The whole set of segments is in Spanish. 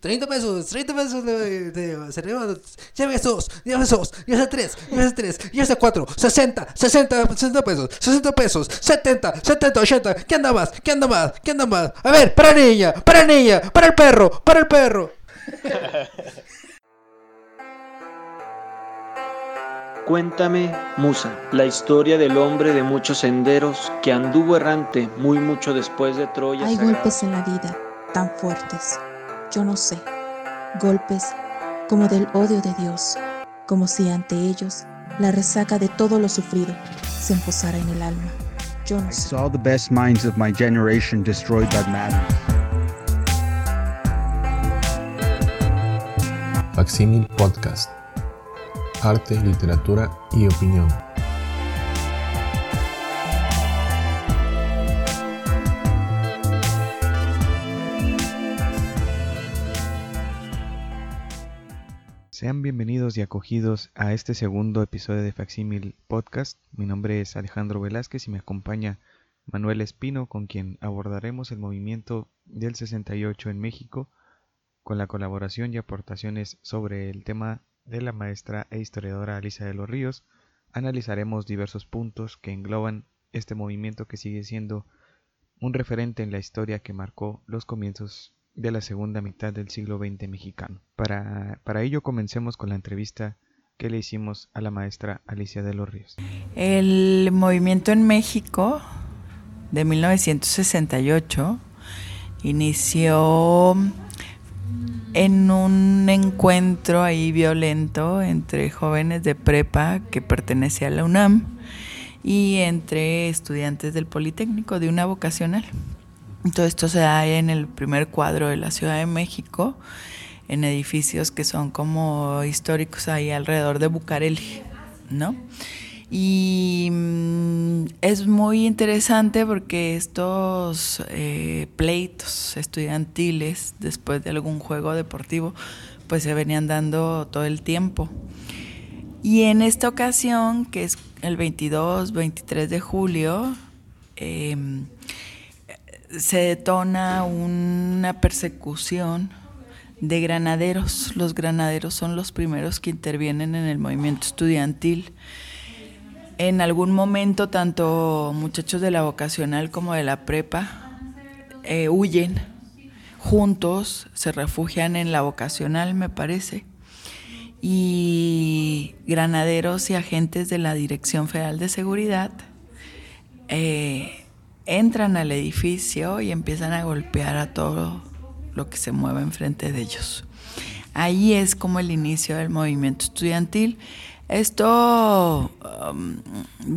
30 pesos, 30 pesos de, de, se lleva, llévese dos, llévese dos, llévese tres, llévese tres, llévese cuatro, 60, 60, 60 pesos, 60 pesos, 70, 70, 80, ¿qué anda más? ¿Qué anda más? ¿Qué anda más? A ver, para niña, para niña, para el perro, para el perro. Cuéntame, Musa, la historia del hombre de muchos senderos que anduvo errante muy mucho después de Troya. Hay golpes en la vida tan fuertes, yo no sé, golpes como del odio de Dios, como si ante ellos la resaca de todo lo sufrido se emposara en el alma. Yo no I sé. saw the best minds of my generation destroyed by madness. Facsímil Podcast. Arte, literatura y opinión. Sean bienvenidos y acogidos a este segundo episodio de Facsímil Podcast. Mi nombre es Alejandro Velázquez y me acompaña Manuel Espino, con quien abordaremos el movimiento del 68 en México, con la colaboración y aportaciones sobre el tema de la maestra e historiadora Alicia de los Ríos. Analizaremos diversos puntos que engloban este movimiento que sigue siendo un referente en la historia que marcó los comienzos de la segunda mitad del siglo XX mexicano. Para, para ello comencemos con la entrevista que le hicimos a la maestra Alicia de los Ríos. El movimiento en México de 1968 inició en un encuentro ahí violento entre jóvenes de prepa que pertenecía a la UNAM y entre estudiantes del Politécnico de una vocacional. Todo esto se da en el primer cuadro de la Ciudad de México, en edificios que son como históricos ahí alrededor de Bucareli, ¿no? Y mm, es muy interesante porque estos eh, pleitos estudiantiles, después de algún juego deportivo, pues se venían dando todo el tiempo. Y en esta ocasión, que es el 22, 23 de julio, eh, se detona una persecución de granaderos. Los granaderos son los primeros que intervienen en el movimiento estudiantil. En algún momento, tanto muchachos de la vocacional como de la prepa eh, huyen juntos, se refugian en la vocacional, me parece, y granaderos y agentes de la Dirección Federal de Seguridad eh, entran al edificio y empiezan a golpear a todo lo que se mueve enfrente de ellos. Ahí es como el inicio del movimiento estudiantil. Esto um,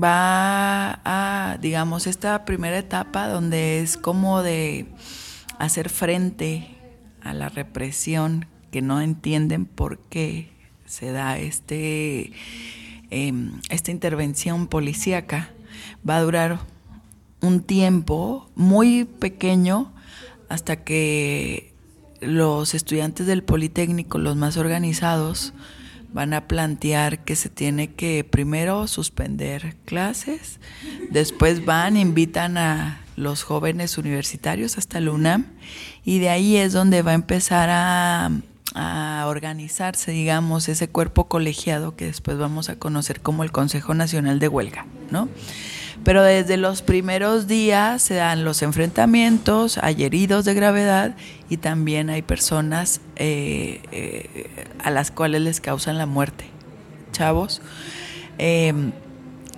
va a, digamos, esta primera etapa donde es como de hacer frente a la represión que no entienden por qué se da este, eh, esta intervención policíaca. Va a durar un tiempo muy pequeño hasta que los estudiantes del Politécnico, los más organizados, van a plantear que se tiene que primero suspender clases, después van, invitan a los jóvenes universitarios hasta la UNAM y de ahí es donde va a empezar a, a organizarse, digamos, ese cuerpo colegiado que después vamos a conocer como el Consejo Nacional de Huelga, ¿no? Pero desde los primeros días se dan los enfrentamientos, hay heridos de gravedad y también hay personas eh, eh, a las cuales les causan la muerte. Chavos. Eh,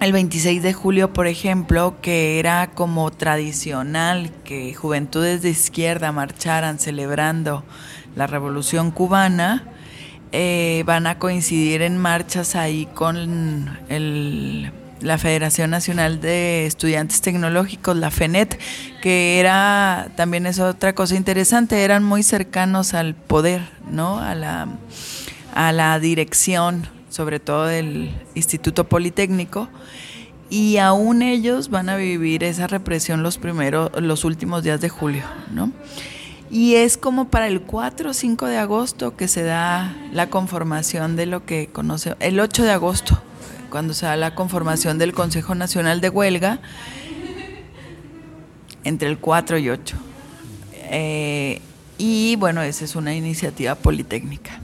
el 26 de julio, por ejemplo, que era como tradicional que juventudes de izquierda marcharan celebrando la revolución cubana, eh, van a coincidir en marchas ahí con el la Federación Nacional de Estudiantes Tecnológicos, la FENET, que era, también es otra cosa interesante, eran muy cercanos al poder, ¿no? A la, a la dirección, sobre todo del Instituto Politécnico, y aún ellos van a vivir esa represión los primeros, los últimos días de julio, ¿no? Y es como para el 4 o 5 de agosto que se da la conformación de lo que conoce, el 8 de agosto, cuando se da la conformación del Consejo Nacional de Huelga, entre el 4 y 8. Eh, Y bueno, esa es una iniciativa politécnica.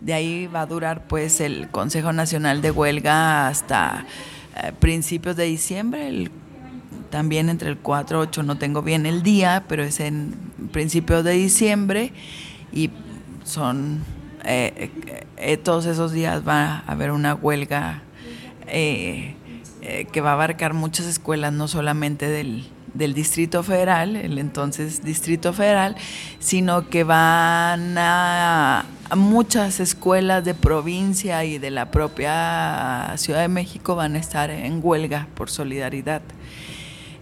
De ahí va a durar pues el Consejo Nacional de Huelga hasta eh, principios de diciembre, también entre el 4 y 8, no tengo bien el día, pero es en principios de diciembre y son, eh, eh, todos esos días va a haber una huelga que va a abarcar muchas escuelas, no solamente del, del Distrito Federal, el entonces Distrito Federal, sino que van a, muchas escuelas de provincia y de la propia Ciudad de México van a estar en huelga por solidaridad.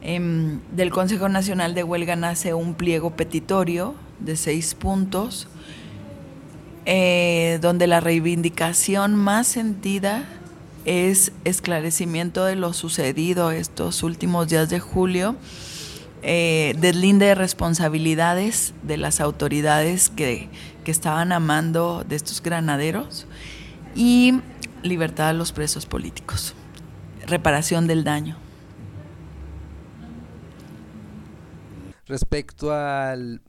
Em, del Consejo Nacional de Huelga nace un pliego petitorio de seis puntos, eh, donde la reivindicación más sentida es esclarecimiento de lo sucedido estos últimos días de julio, eh, deslinde de responsabilidades de las autoridades que, que estaban amando de estos granaderos y libertad a los presos políticos, reparación del daño. Respecto al,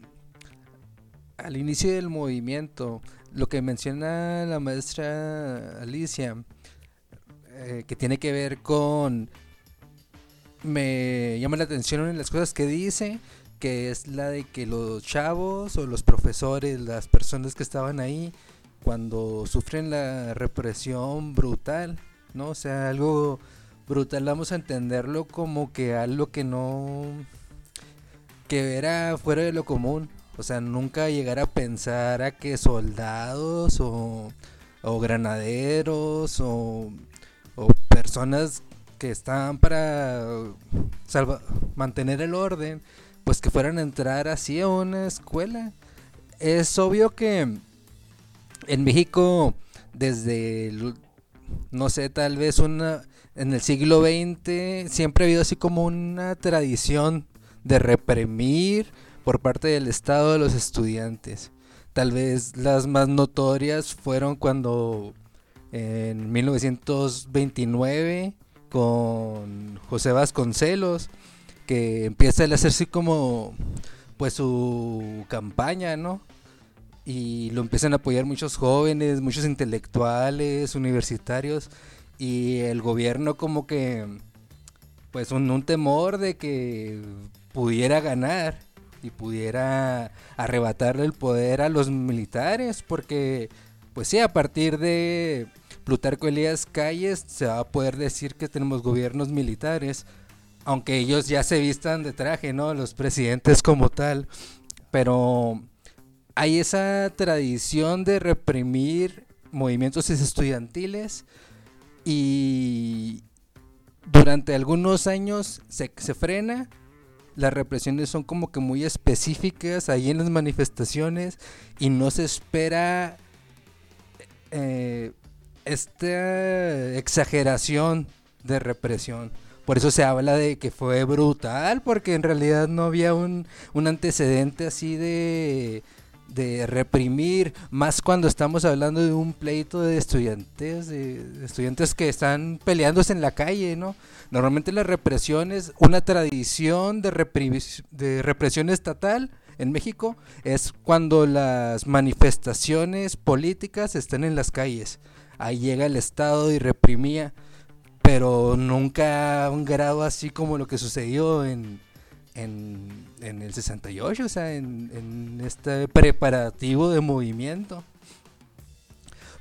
al inicio del movimiento, lo que menciona la maestra Alicia, eh, que tiene que ver con... Me llama la atención en las cosas que dice, que es la de que los chavos o los profesores, las personas que estaban ahí, cuando sufren la represión brutal, ¿no? O sea, algo brutal, vamos a entenderlo como que algo que no... que era fuera de lo común. O sea, nunca llegar a pensar a que soldados o, o granaderos o o personas que estaban para mantener el orden, pues que fueran a entrar así a una escuela. Es obvio que en México, desde, no sé, tal vez una, en el siglo XX, siempre ha habido así como una tradición de reprimir por parte del Estado de los estudiantes. Tal vez las más notorias fueron cuando en 1929 con José Vasconcelos, que empieza a hacer así como pues su campaña, ¿no? Y lo empiezan a apoyar muchos jóvenes, muchos intelectuales, universitarios, y el gobierno como que pues un, un temor de que pudiera ganar y pudiera arrebatarle el poder a los militares, porque pues sí, a partir de Plutarco Elías Calles se va a poder decir que tenemos gobiernos militares, aunque ellos ya se vistan de traje, ¿no? Los presidentes como tal, pero hay esa tradición de reprimir movimientos estudiantiles y durante algunos años se, se frena las represiones son como que muy específicas ahí en las manifestaciones y no se espera eh, esta exageración de represión. Por eso se habla de que fue brutal, porque en realidad no había un, antecedente así de, de reprimir, más cuando estamos hablando de un pleito de estudiantes, de, estudiantes que están peleándose en la calle, ¿no? Normalmente la represión es una tradición de, de represión estatal en México, es cuando las manifestaciones políticas están en las calles ahí llega el Estado y reprimía, pero nunca a un grado así como lo que sucedió en, en, el 68, o sea, en, en este preparativo de movimiento.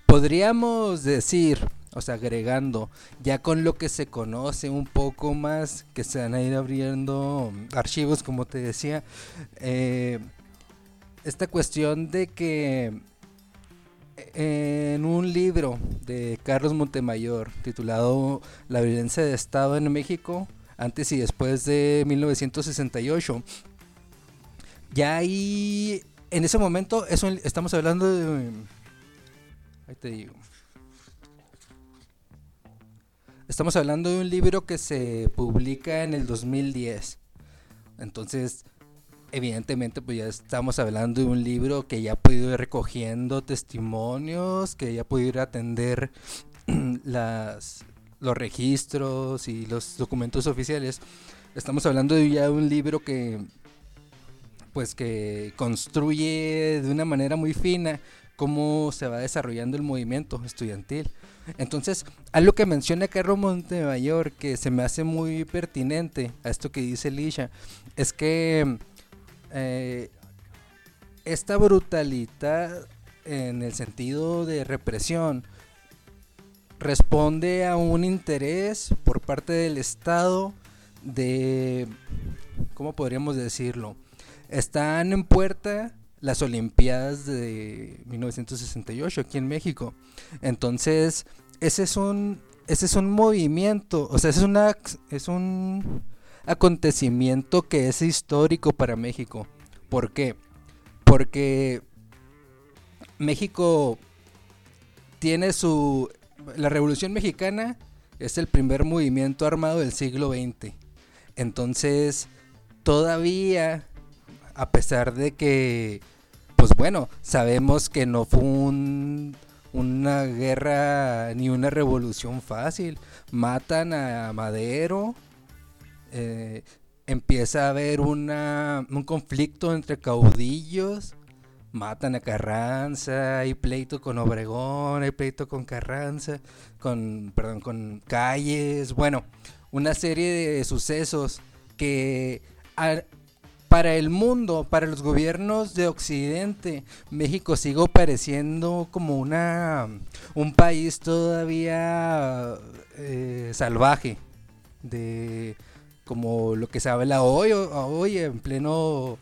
Podríamos decir, o sea, agregando, ya con lo que se conoce un poco más, que se van a ir abriendo archivos, como te decía, eh, esta cuestión de que en un libro de Carlos Montemayor titulado La violencia de Estado en México, antes y después de 1968. Ya ahí, en ese momento, eso estamos hablando de... Ahí te digo. Estamos hablando de un libro que se publica en el 2010. Entonces, evidentemente pues ya estamos hablando de un libro que ya ha podido ir recogiendo testimonios, que ya ha podido ir atender las, los registros y los documentos oficiales. Estamos hablando de un libro que, pues que construye de una manera muy fina cómo se va desarrollando el movimiento estudiantil. Entonces, algo que menciona Carlos Montemayor que se me hace muy pertinente a esto que dice Lisha, es que eh, esta brutalidad en el sentido de represión responde a un interés por parte del Estado de, ¿cómo podríamos decirlo? Están en puerta las Olimpiadas de 1968 aquí en México. Entonces, ese es un, ese es un movimiento, o sea, es, una, es un acontecimiento que es histórico para México. ¿Por qué? Porque México tiene su... La Revolución Mexicana es el primer movimiento armado del siglo XX. Entonces, todavía, a pesar de que, pues bueno, sabemos que no fue una guerra ni una revolución fácil. Matan a Madero, eh, empieza a haber una, un conflicto entre caudillos, matan a Carranza, hay pleito con Obregón, hay pleito con Carranza, con, perdón, con Calles, bueno, una serie de sucesos que para el mundo, para los gobiernos de Occidente, México sigue pareciendo como una un país todavía eh, salvaje de como lo que se habla hoy, hoy en pleno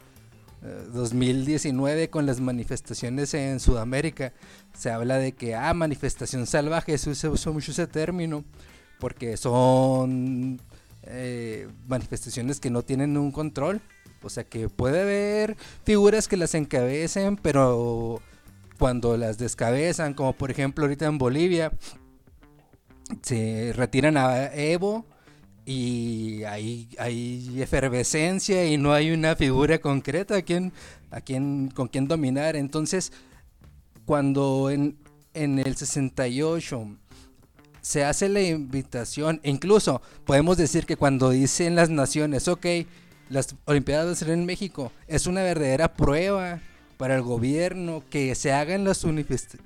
2019 eh, con las manifestaciones en Sudamérica. Se habla de que, ah, manifestación salvaje, se usa, mucho ese término, porque son eh, manifestaciones que no tienen un control. O sea que puede haber figuras que las encabecen, pero cuando las descabezan, como por ejemplo ahorita en Bolivia, se retiran a Evo y hay, hay efervescencia y no hay una figura concreta a quien, a quien, con quien dominar. Entonces, cuando en, en el 68 se hace la invitación, incluso podemos decir que cuando dicen las naciones, ok, las Olimpiadas a en México, es una verdadera prueba para el gobierno que se hagan las,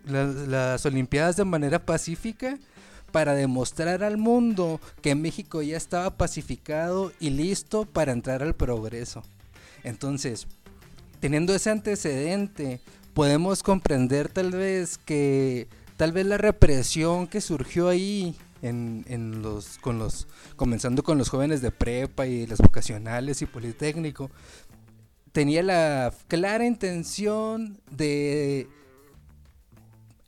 las Olimpiadas de manera pacífica para demostrar al mundo que México ya estaba pacificado y listo para entrar al progreso. Entonces, teniendo ese antecedente, podemos comprender tal vez que tal vez la represión que surgió ahí en, los, con los, comenzando con los jóvenes de prepa y las vocacionales y politécnico, tenía la clara intención de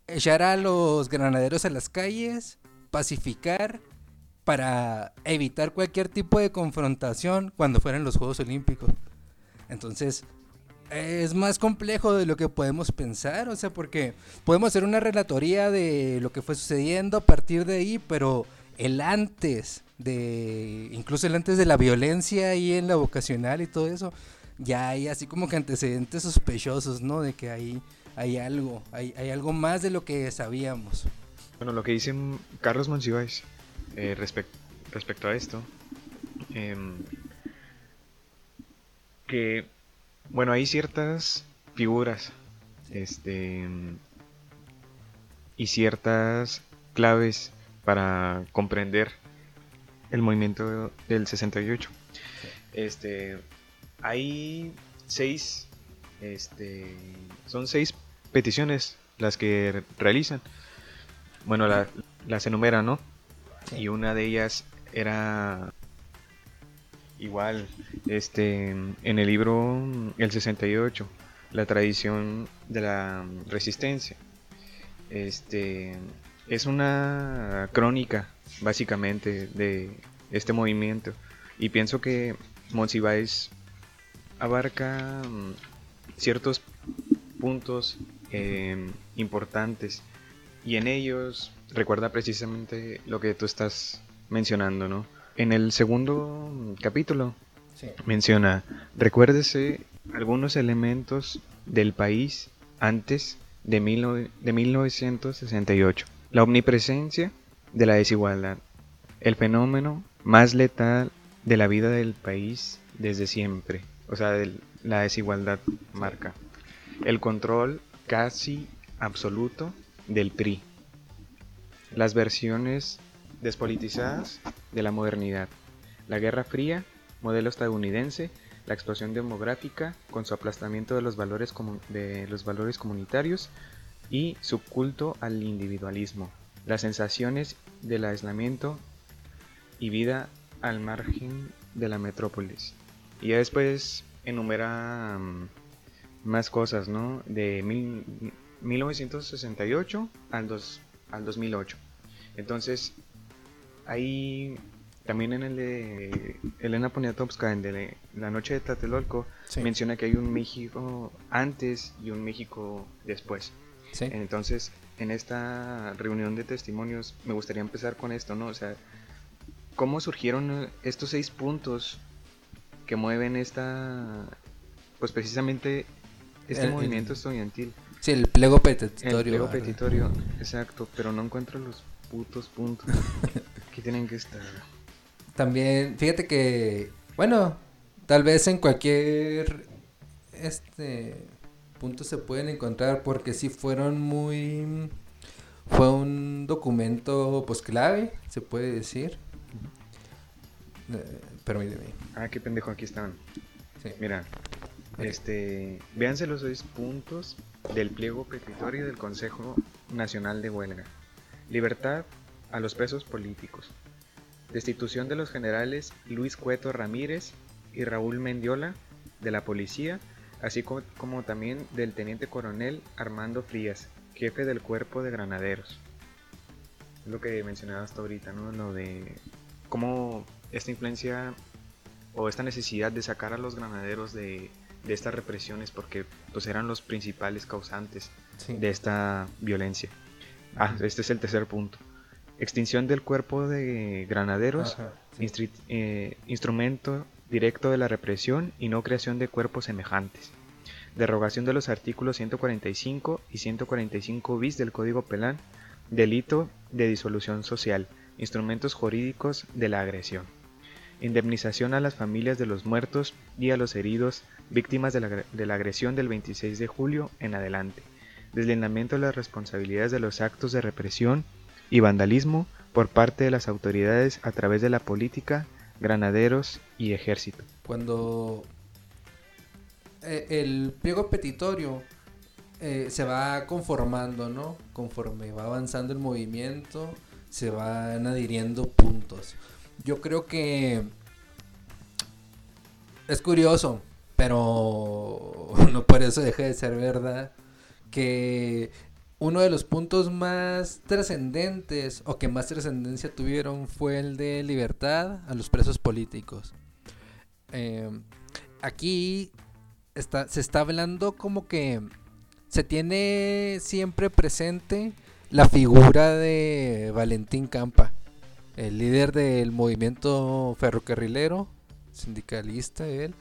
echar a los granaderos a las calles pacificar para evitar cualquier tipo de confrontación cuando fueran los Juegos Olímpicos. Entonces, es más complejo de lo que podemos pensar, o sea, porque podemos hacer una relatoría de lo que fue sucediendo a partir de ahí, pero el antes de, incluso el antes de la violencia ahí en la vocacional y todo eso, ya hay así como que antecedentes sospechosos, ¿no? De que ahí hay algo, hay, hay algo más de lo que sabíamos. Bueno, lo que dice Carlos Monsiváis eh, respecto a esto, em, que, bueno, hay ciertas figuras este, y ciertas claves para comprender el movimiento del 68. Este, hay seis, este, son seis peticiones las que realizan bueno, la, las enumera, ¿no? Y una de ellas era igual, este, en el libro El 68, la tradición de la resistencia. Este, es una crónica, básicamente, de este movimiento. Y pienso que Monsiváis abarca mm, ciertos puntos eh, importantes y en ellos recuerda precisamente lo que tú estás mencionando, ¿no? En el segundo capítulo menciona, recuérdese algunos elementos del país antes de, de 1968. La omnipresencia de la desigualdad, el fenómeno más letal de la vida del país desde siempre, o sea, del, la desigualdad marca. El control casi absoluto del PRI. Las versiones despolitizadas de la modernidad. La Guerra Fría, modelo estadounidense, la explosión demográfica con su aplastamiento de los valores, de los valores comunitarios y su culto al individualismo. Las sensaciones del aislamiento y vida al margen de la metrópolis. Y ya después enumera mm, más cosas, ¿no? De 1968 al, dos, al 2008. Entonces, ahí también en el de Elena Poniatowska, en de La Noche de Tlatelolco, menciona que hay un México antes y un México después. Entonces, en esta reunión de testimonios, me gustaría empezar con esto, ¿no? O sea, ¿cómo surgieron estos seis puntos que mueven esta, pues precisamente este movimiento estudiantil. Sí, el pliego petitorio. El pliego petitorio, exacto, pero no encuentro los putos puntos que tienen que estar. También, fíjate que, bueno, tal vez en cualquier este punto se pueden encontrar porque sí fueron muy fue un documento pues clave, se puede decir. Eh, permíteme. Ah, qué pendejo, aquí están. Mira, este, véanse los seis puntos del pliego petitorio del Consejo Nacional de Huelga. Libertad a los presos políticos. Destitución de los generales Luis Cueto Ramírez y Raúl Mendiola de la policía, así como, también del teniente coronel Armando Frías, jefe del cuerpo de granaderos. Lo que mencionaba hasta ahorita, ¿no? Lo de cómo esta influencia o esta necesidad de sacar a los granaderos de, estas represiones porque pues eran los principales causantes de esta violencia. Ah, este es el tercer punto. Extinción del cuerpo de granaderos, eh, instrumento directo de la represión y no creación de cuerpos semejantes. Derogación de los artículos 145 y 145 bis del Código Penal, delito de disolución social, instrumentos jurídicos de la agresión indemnización a las familias de los muertos y a los heridos víctimas de la, agresión del 26 de julio en adelante, deslindamiento de las responsabilidades de los actos de represión y vandalismo por parte de las autoridades a través de la política, granaderos y ejército. Cuando eh, el pliego petitorio eh, se va conformando, ¿no? Conforme va avanzando el movimiento, se van adhiriendo puntos yo creo que es curioso, pero no por eso deja de ser verdad que uno de los puntos más trascendentes o que más trascendencia tuvieron fue el de libertad a los presos políticos. Em, aquí está, se está hablando como que se tiene siempre presente la figura de Valentín Campa el líder del movimiento ferrocarrilero, sindicalista él,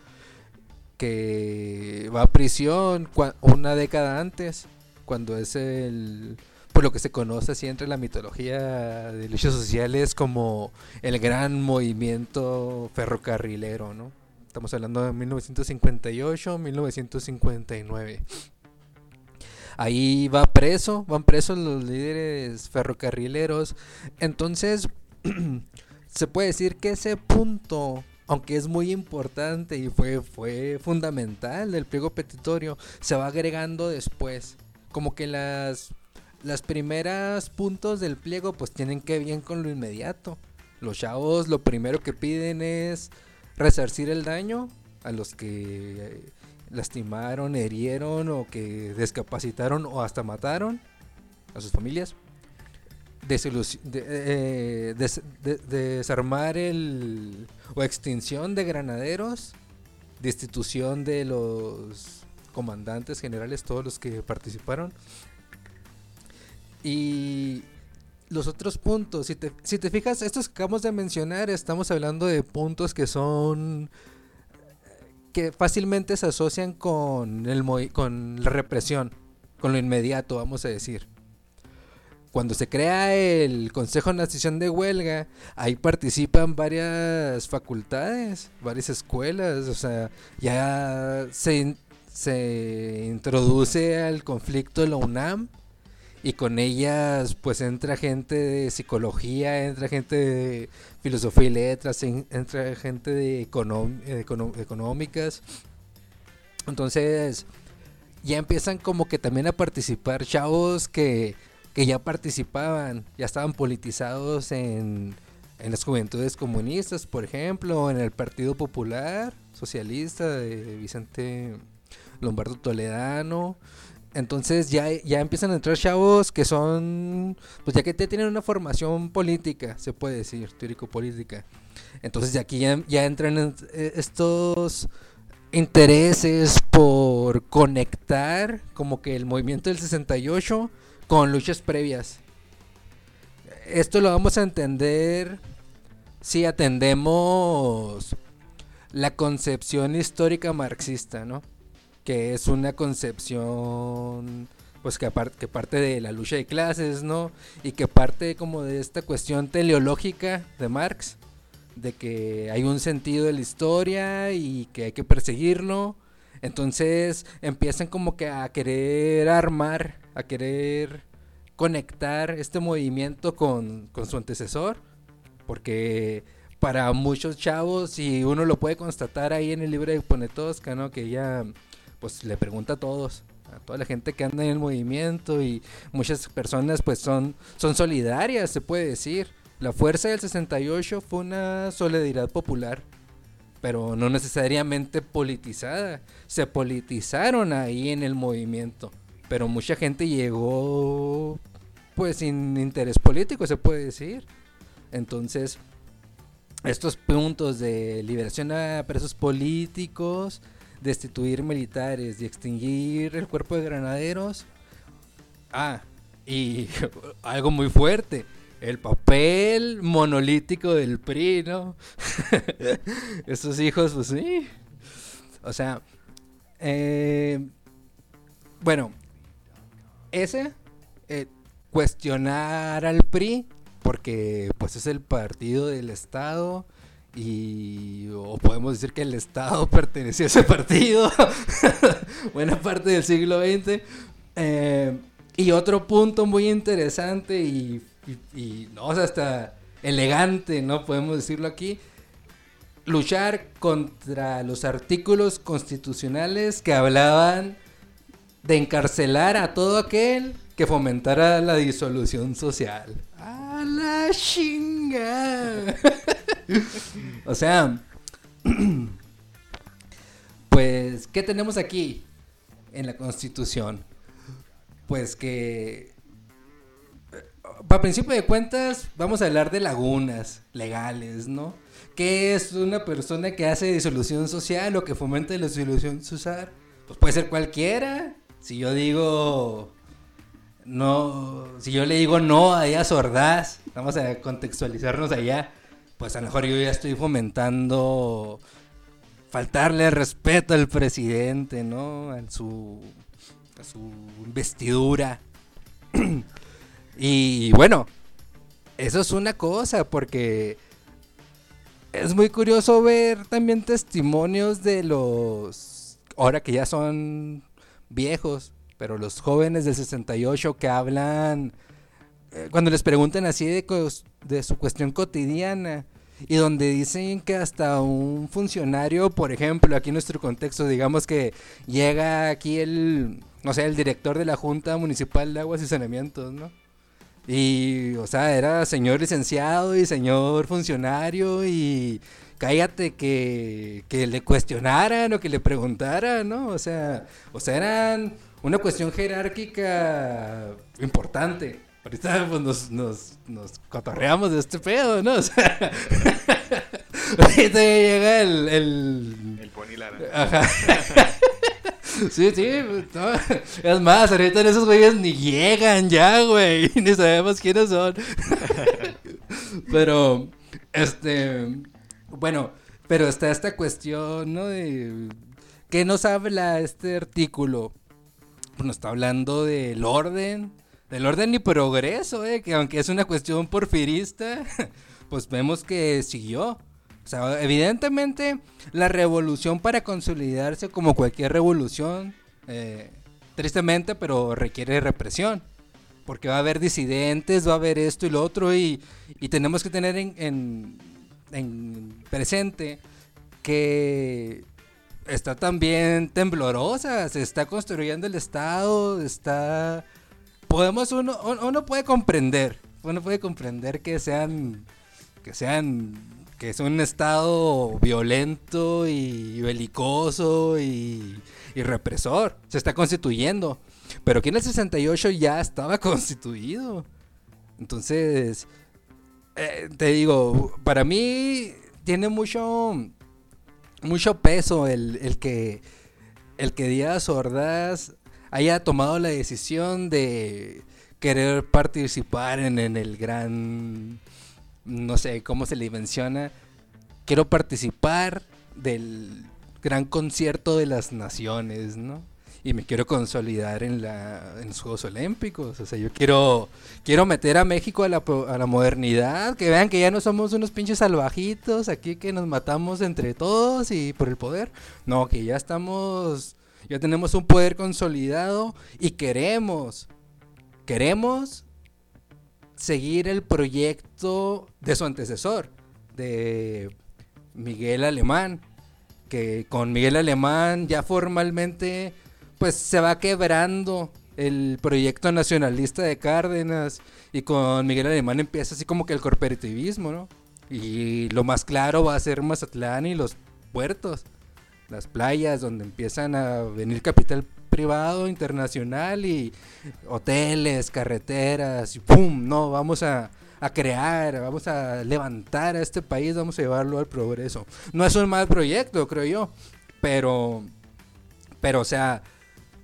que va a prisión una década antes, cuando es el, por lo que se conoce así entre la mitología de luchas sociales como el gran movimiento ferrocarrilero, ¿no? Estamos hablando de 1958, 1959. Ahí va preso, van presos los líderes ferrocarrileros. Entonces, se puede decir que ese punto, aunque es muy importante y fue, fue fundamental del pliego petitorio, se va agregando después. Como que las, las primeras puntos del pliego pues tienen que ver bien con lo inmediato. Los chavos lo primero que piden es resarcir el daño a los que lastimaron, herieron o que descapacitaron o hasta mataron a sus familias eh, desarmar el o extinción de granaderos, destitución de los comandantes generales, todos los que participaron. Y los otros puntos, si te, si te fijas, estos que acabamos de mencionar, estamos hablando de puntos que son que fácilmente se asocian con el con la represión, con lo inmediato, vamos a decir. Cuando se crea el Consejo Nacional de Huelga, ahí participan varias facultades, varias escuelas, o sea, ya se, se introduce al conflicto la UNAM y con ellas pues entra gente de psicología, entra gente de filosofía y letras, entra gente de económicas. Entonces ya empiezan como que también a participar chavos que, ya participaban, ya estaban politizados en, en las juventudes comunistas, por ejemplo, en el Partido Popular Socialista de Vicente Lombardo Toledano. Entonces ya, ya empiezan a entrar chavos que son, pues ya que tienen una formación política, se puede decir, teórico-política. Entonces de aquí ya, ya entran eh, estos intereses por conectar como que el movimiento del 68 con luchas previas. Esto lo vamos a entender si atendemos la concepción histórica marxista, ¿no? Que es una concepción pues que, aparte, que parte de la lucha de clases, ¿no? Y que parte como de esta cuestión teleológica de Marx de que hay un sentido de la historia y que hay que perseguirlo. Entonces empiezan como que a querer armar, a querer conectar este movimiento con, su antecesor. Porque para muchos chavos, y uno lo puede constatar ahí en el libro de Ponetosca, ¿no? Que ella pues le pregunta a todos, a toda la gente que anda en el movimiento y muchas personas pues son, son solidarias, se puede decir la fuerza del 68 fue una solidaridad popular, pero no necesariamente politizada. Se politizaron ahí en el movimiento, pero mucha gente llegó pues sin interés político, se puede decir. Entonces, estos puntos de liberación a presos políticos, destituir militares y extinguir el cuerpo de granaderos. Ah, y algo muy fuerte, el papel monolítico del PRI, ¿no? Esos hijos, pues sí. O sea, eh, bueno, ese, eh, cuestionar al PRI, porque pues es el partido del Estado y o podemos decir que el Estado pertenecía a ese partido buena parte del siglo XX eh, y otro punto muy interesante y y, no, o hasta elegante, ¿no? Podemos decirlo aquí. Luchar contra los artículos constitucionales que hablaban de encarcelar a todo aquel que fomentara la disolución social. ¡A la chinga! o sea, pues, ¿qué tenemos aquí en la Constitución? Pues que para principio de cuentas, vamos a hablar de lagunas legales, ¿no? ¿Qué es una persona que hace disolución social o que fomenta la disolución social? Pues puede ser cualquiera. Si yo digo no, si yo le digo no a ella sordaz, vamos a contextualizarnos allá, pues a lo mejor yo ya estoy fomentando faltarle respeto al presidente, ¿no? A su, a su investidura. Y bueno, eso es una cosa, porque es muy curioso ver también testimonios de los, ahora que ya son viejos, pero los jóvenes del 68 que hablan, eh, cuando les preguntan así de, de su cuestión cotidiana, y donde dicen que hasta un funcionario, por ejemplo, aquí en nuestro contexto, digamos que llega aquí el, no sé, el director de la Junta Municipal de Aguas y Saneamientos, ¿no? Y, o sea, era señor licenciado y señor funcionario y cállate que, que le cuestionaran o que le preguntaran, ¿no? O sea, o sea, eran una cuestión jerárquica importante. Ahorita pues, nos, nos, nos cotorreamos de este pedo, ¿no? O sea, ahorita llega el... El, el Pony Lara. Ajá. Sí, sí. Es más, ahorita esos güeyes ni llegan ya, güey. Ni sabemos quiénes son. Pero, este. Bueno, pero está esta cuestión, ¿no? De. ¿Qué nos habla este artículo? Nos está hablando del orden, del orden y progreso, eh, que aunque es una cuestión porfirista, pues vemos que siguió. O sea, evidentemente la revolución para consolidarse como cualquier revolución, eh, tristemente, pero requiere represión. Porque va a haber disidentes, va a haber esto y lo otro, y, y tenemos que tener en, en, en presente que está también temblorosa, se está construyendo el Estado, está... Podemos, uno, uno puede comprender, uno puede comprender que sean, que sean, que es un Estado violento y belicoso y, y represor, se está constituyendo, pero aquí en el 68 ya estaba constituido. Entonces, eh, te digo, para mí tiene mucho mucho peso el, el que el que Díaz Ordaz haya tomado la decisión de querer participar en, en, el gran no sé cómo se le menciona quiero participar del gran concierto de las naciones no y me quiero consolidar en, la, en los Juegos Olímpicos. O sea, yo quiero, quiero meter a México a la, a la modernidad, que vean que ya no somos unos pinches salvajitos aquí que nos matamos entre todos y por el poder. No, que ya estamos, ya tenemos un poder consolidado y queremos, queremos seguir el proyecto de su antecesor, de Miguel Alemán, que con Miguel Alemán ya formalmente pues se va quebrando el proyecto nacionalista de Cárdenas y con Miguel Alemán empieza así como que el corporativismo, ¿no? Y lo más claro va a ser Mazatlán y los puertos, las playas donde empiezan a venir capital privado internacional y hoteles, carreteras ¡pum! No, vamos a, a crear, vamos a levantar a este país, vamos a llevarlo al progreso. No es un mal proyecto, creo yo, pero, pero o sea,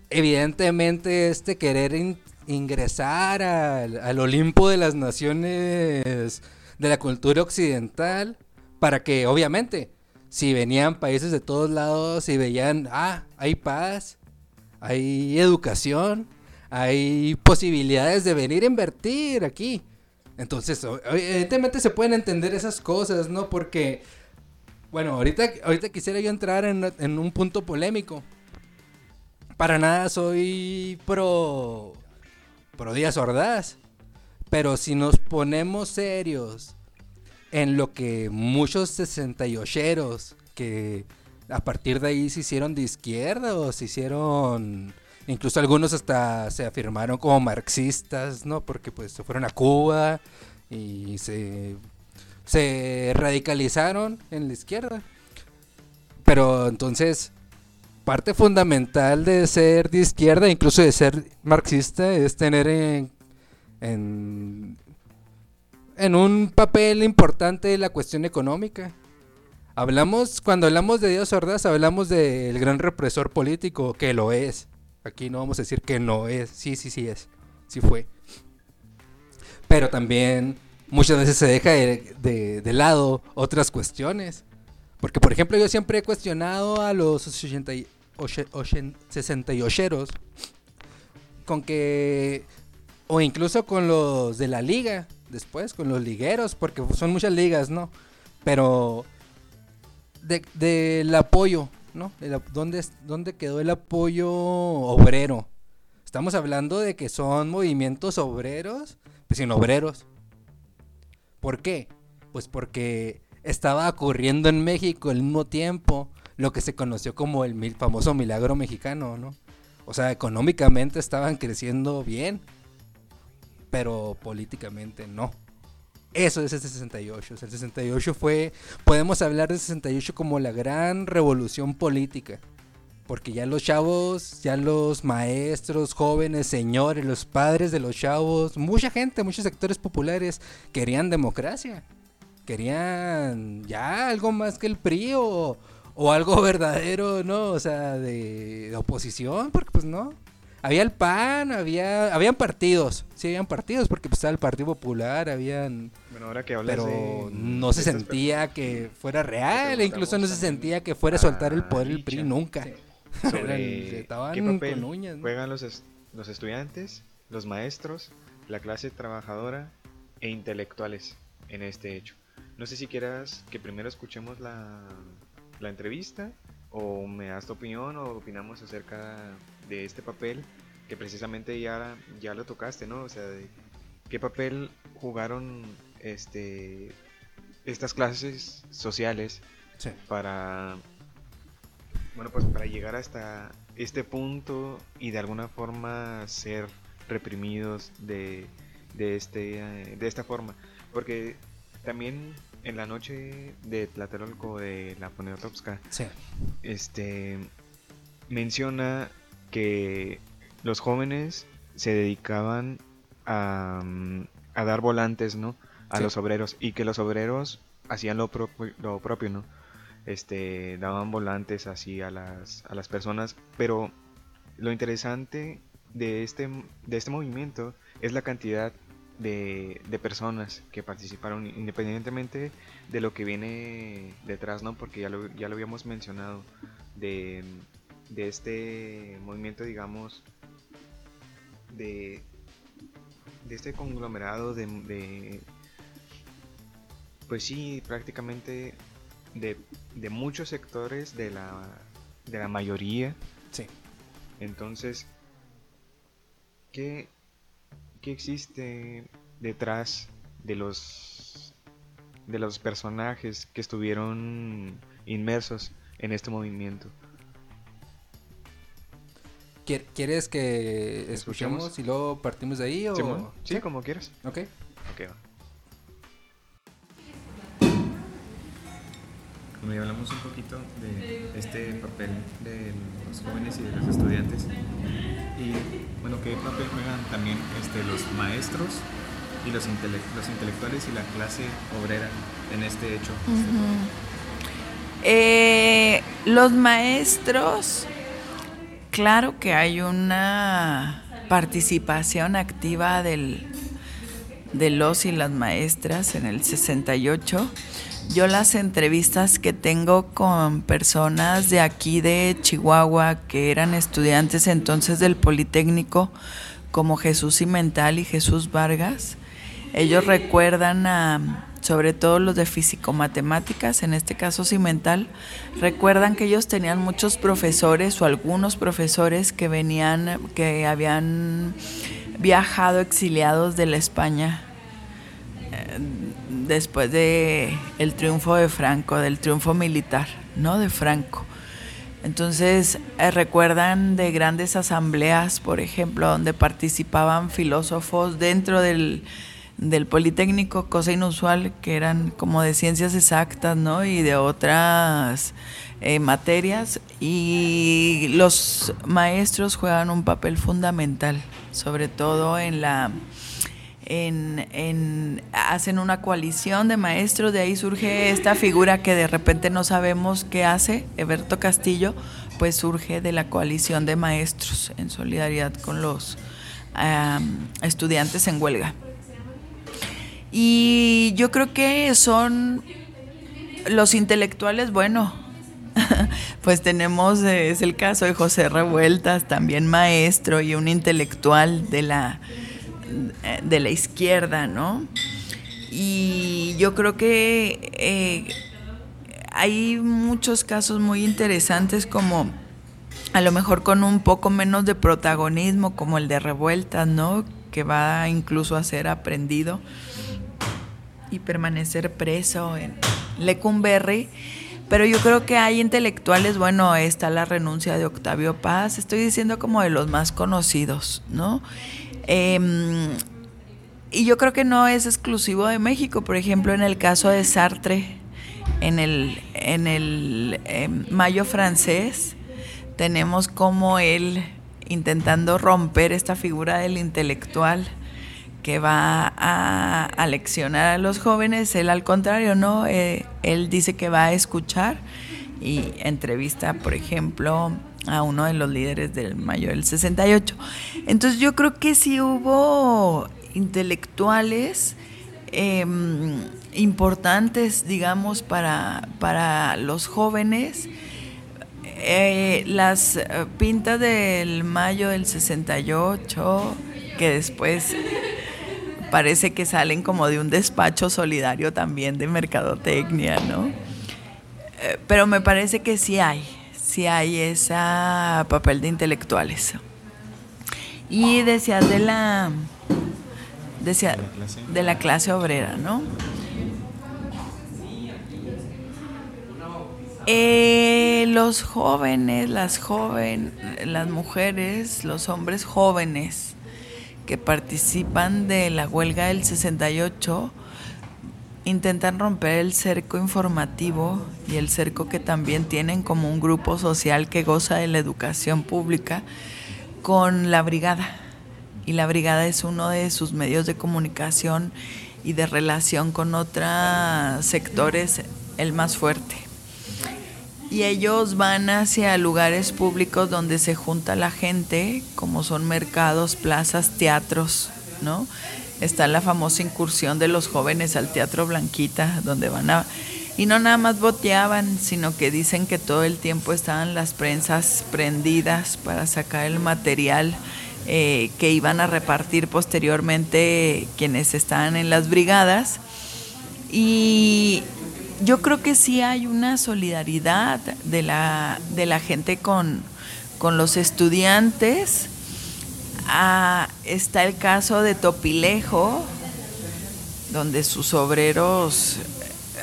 evidentemente este querer ingresar al, Olimpo de las naciones de la cultura occidental para que obviamente si venían países de todos lados y veían, ah, hay paz, hay educación, hay posibilidades de venir a invertir aquí. Entonces, evidentemente se pueden entender esas cosas, ¿no? Porque, bueno, ahorita, ahorita quisiera yo entrar en, en un punto polémico para nada soy pro, pro Díaz Ordaz. Pero si nos ponemos serios en lo que muchos 68eros que a partir de ahí se hicieron de izquierda o se hicieron incluso algunos hasta se afirmaron como marxistas, ¿no? Porque pues se fueron a Cuba y se se radicalizaron en la izquierda. Pero entonces parte fundamental de ser de izquierda, incluso de ser marxista, es tener en, en, un papel importante la cuestión económica. Hablamos, cuando hablamos de Dios Ordaz, hablamos del gran represor político, que lo es. Aquí no vamos a decir que no es, sí, sí, sí es, sí fue. Pero también muchas veces se deja de, de lado otras cuestiones. Porque, por ejemplo, yo siempre he cuestionado a los 80, 68 con que o incluso con los de la liga después con los ligueros porque son muchas ligas no pero del de, apoyo no ¿dónde, dónde quedó el apoyo obrero estamos hablando de que son movimientos obreros pues sin obreros. ¿por qué? pues porque estaba ocurriendo en México al mismo tiempo lo que se conoció como el famoso milagro mexicano, ¿no? O sea, económicamente estaban creciendo bien, pero políticamente no. Eso es el 68. el 68 fue, podemos hablar del 68 como la gran revolución política. Porque ya los chavos, ya los maestros, jóvenes, señores, los padres de los chavos, mucha gente, muchos sectores populares querían democracia. Querían ya algo más que el PRI o algo verdadero, ¿no? O sea, de, oposición, porque pues no. Había el PAN, había habían partidos, sí habían partidos, porque pues estaba el Partido Popular, habían... Bueno, ahora que hablas Pero no se sentía que fuera real, incluso no se sentía que fuera a soltar el poder el PRI nunca. Sobre qué papel juegan los, los estudiantes los maestros, la clase trabajadora e intelectuales en este hecho. No sé si quieras que primero escuchemos la, la entrevista o me das tu opinión o opinamos acerca de este papel que precisamente ya, ya lo tocaste, ¿no? O sea, de qué papel jugaron este estas clases sociales Sí. para bueno pues para llegar hasta este punto y de alguna forma ser reprimidos de, de este de esta forma porque también en la noche de Tlatelolco de la Poniatowska Sí. este menciona que los jóvenes se dedicaban a, mm, a dar volantes, ¿no? A Sí. los obreros y que los obreros hacían lo, lo propio, ¿no? Este, daban volantes así a las, a las personas, pero lo interesante de este, de este movimiento es la cantidad de, de personas que participaron, independientemente de lo que viene detrás, ¿no? Porque ya lo, ya lo habíamos mencionado, de, de este movimiento, digamos, de, de este conglomerado de, de- pues sí, prácticamente de, de muchos sectores de la, de la mayoría. Sí. Entonces, ¿qué, qué existe detrás de los de los personajes que estuvieron inmersos en este movimiento? ¿Quier- ¿Quieres que ¿Escuchamos? escuchemos y luego partimos de ahí? O... Sí, como quieras. Ok. Ok, va. Bueno, y hablamos un poquito de este papel de los jóvenes y de los estudiantes. Y bueno, ¿qué papel juegan también este, los maestros y los, intele- los intelectuales y la clase obrera en este hecho? Eh, los maestros, claro que hay una participación activa del, de los y las maestras en el 68. Yo las entrevistas que tengo con personas de aquí de Chihuahua que eran estudiantes entonces del Politécnico, como Jesús Cimental y Jesús Vargas, ellos recuerdan a, sobre todo los de físico-matemáticas, en este caso Cimental, recuerdan que ellos tenían muchos profesores o algunos profesores que venían, que habían viajado exiliados de la España después de el triunfo de Franco, del triunfo militar, ¿no? De Franco. Entonces, eh, recuerdan de grandes asambleas, por ejemplo, donde participaban filósofos dentro del, del Politécnico, cosa inusual, que eran como de ciencias exactas, ¿no? Y de otras eh, materias. Y los maestros juegan un papel fundamental, sobre todo en la en, en- hacen una coalición de maestros, de ahí surge esta figura que de repente no sabemos qué hace, Eberto Castillo, pues surge de la coalición de maestros en solidaridad con los estudiantes en huelga. Y yo creo que son los intelectuales, bueno, pues tenemos, eh, es el caso de José Revueltas, también maestro y un intelectual de la, de la izquierda, ¿no? Y yo creo que eh, hay muchos casos muy interesantes como a lo mejor con un poco menos de protagonismo, como el de Revueltas, ¿no? Que va incluso a ser aprendido y permanecer preso en Lecumberri. Pero yo creo que hay intelectuales, bueno, está la renuncia de Octavio Paz, estoy diciendo como de los más conocidos, ¿no? Em, y yo creo que no es exclusivo de México, por ejemplo, en el caso de Sartre, en el, en el em, Mayo francés, tenemos como él intentando romper esta figura del intelectual que va a, a leccionar a los jóvenes, él al contrario, ¿no? Eh, él dice que va a escuchar y entrevista, por ejemplo, a uno de los líderes del mayo del 68. Entonces yo creo que sí hubo intelectuales eh, importantes, digamos, para, para los jóvenes. Eh, las eh, pintas del mayo del 68 que después parece que salen como de un despacho solidario también de mercadotecnia, ¿no? Eh, pero me parece que sí hay, sí hay ese papel de intelectuales. Y decías de la, decía, de la clase obrera, ¿no? Eh, los jóvenes, las jóvenes, las mujeres, los hombres jóvenes que participan de la huelga del 68 intentan romper el cerco informativo y el cerco que también tienen como un grupo social que goza de la educación pública con la brigada. Y la brigada es uno de sus medios de comunicación y de relación con otros sectores el más fuerte y ellos van hacia lugares públicos donde se junta la gente, como son mercados, plazas, teatros, ¿no? Está la famosa incursión de los jóvenes al Teatro Blanquita, donde van a... Y no nada más boteaban, sino que dicen que todo el tiempo estaban las prensas prendidas para sacar el material eh, que iban a repartir posteriormente quienes estaban en las brigadas. Y yo creo que sí hay una solidaridad de la, de la gente con, los estudiantes. Ah, está el caso de Topilejo, donde sus obreros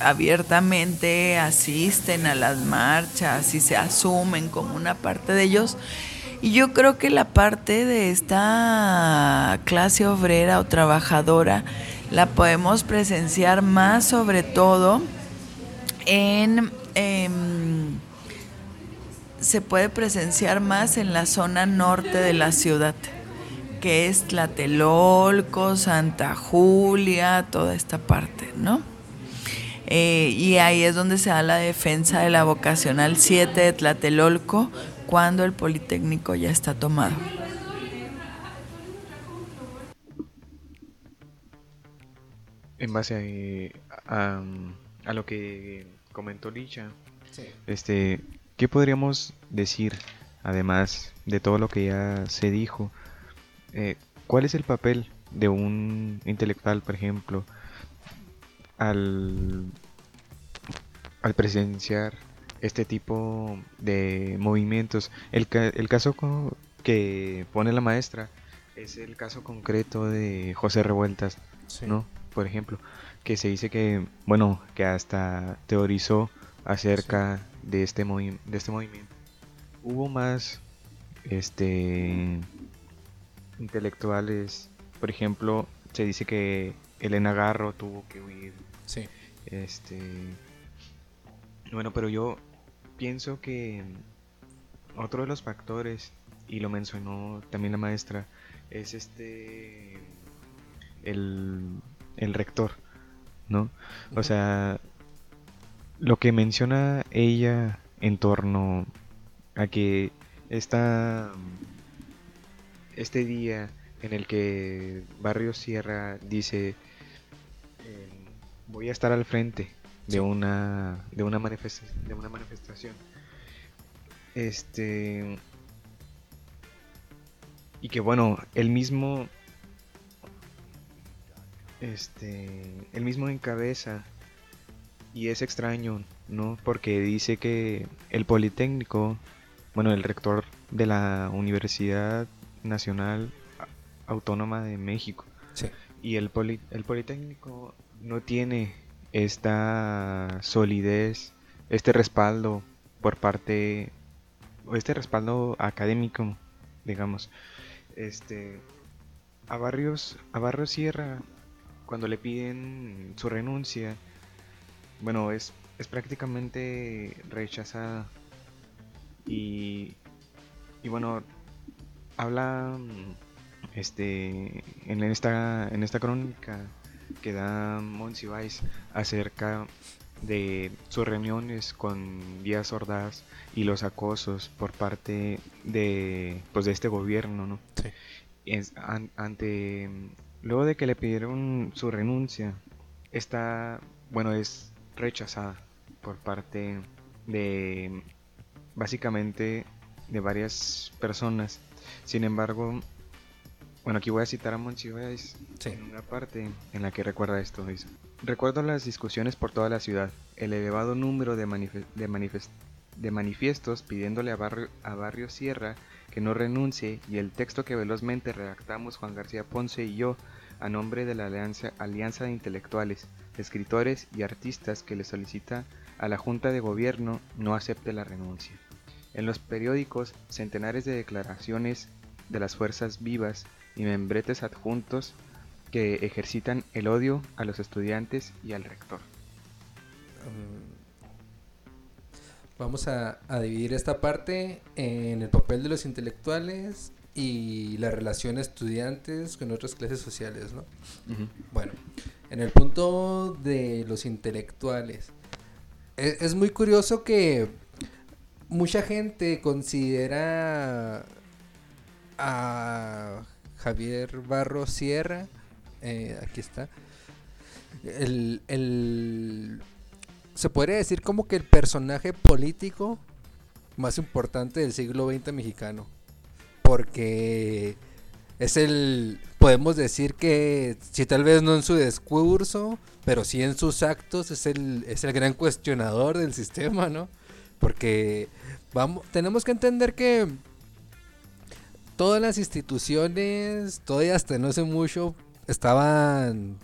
abiertamente asisten a las marchas y se asumen como una parte de ellos. Y yo creo que la parte de esta clase obrera o trabajadora la podemos presenciar más sobre todo en, em, se puede presenciar más en la zona norte de la ciudad, que es Tlatelolco, Santa Julia, toda esta parte, ¿no? Eh, y ahí es donde se da la defensa de la vocacional 7 de Tlatelolco cuando el Politécnico ya está tomado. En base a, a lo que comentó Licha, este, ¿qué podríamos decir, además de todo lo que ya se dijo? Eh, ¿Cuál es el papel de un intelectual, por ejemplo, al, al presenciar este tipo de movimientos? El, el caso que pone la maestra es el caso concreto de José Revueltas, ¿no? Por ejemplo, que se dice que, bueno, que hasta teorizó acerca de, este de este movimiento. Hubo más este intelectuales, por ejemplo, se dice que Elena Garro tuvo que huir. Sí. Este bueno, pero yo pienso que otro de los factores y lo mencionó también la maestra es este el, el rector ¿no? O sea, lo que menciona ella en torno a que esta, este día en el que Barrio Sierra dice em, voy a estar al frente de una de una, de una manifestación este y que bueno el mismo este, él mismo encabeza y es extraño, ¿no? Porque dice que el Politécnico, bueno, el rector de la Universidad Nacional Autónoma de México, y el, el Politécnico no tiene esta solidez, este respaldo por parte, o este respaldo académico, digamos, este, a Barrios, a Barrios Sierra cuando le piden su renuncia, bueno, es, es prácticamente rechazada. Y, y bueno, habla este, en, esta, en esta crónica que da Monsiváis acerca de sus reuniones con Díaz Ordaz y los acosos por parte de, pues, de este gobierno, ¿no? Es, ante Luego de que le pidieron su renuncia, está, bueno, es rechazada por parte de básicamente de varias personas. Sin embargo, Bueno, aquí voy a citar a Monsiváis Sí. en una parte en la que recuerda esto. Dice, recuerdo las discusiones por toda la ciudad, el elevado número de, de, manifiestos pidiéndole a Barrio, a Barrio Sierra que no renuncie y el texto que velozmente redactamos Juan García Ponce y yo a nombre de la Alianza, Alianza de Intelectuales, Escritores y Artistas que le solicita a la Junta de Gobierno no acepte la renuncia. En los periódicos, centenares de declaraciones de las fuerzas vivas y membretes adjuntos que ejercitan el odio a los estudiantes y al rector. Mm, Vamos a, a dividir esta parte en el papel de los intelectuales y la relación estudiantes con otras clases sociales, ¿no? Bueno, en el punto de los intelectuales, e- es, muy curioso que mucha gente considera a Javier Barro Sierra, eh, aquí está, el, el- se podría decir como que el personaje político más importante del siglo XX mexicano. Porque es el, podemos decir que, si tal vez no en su discurso, pero sí en sus actos, es el, es el gran cuestionador del sistema, ¿no? Porque vamos, tenemos que entender que todas las instituciones, todavía hasta no hace mucho, estaban,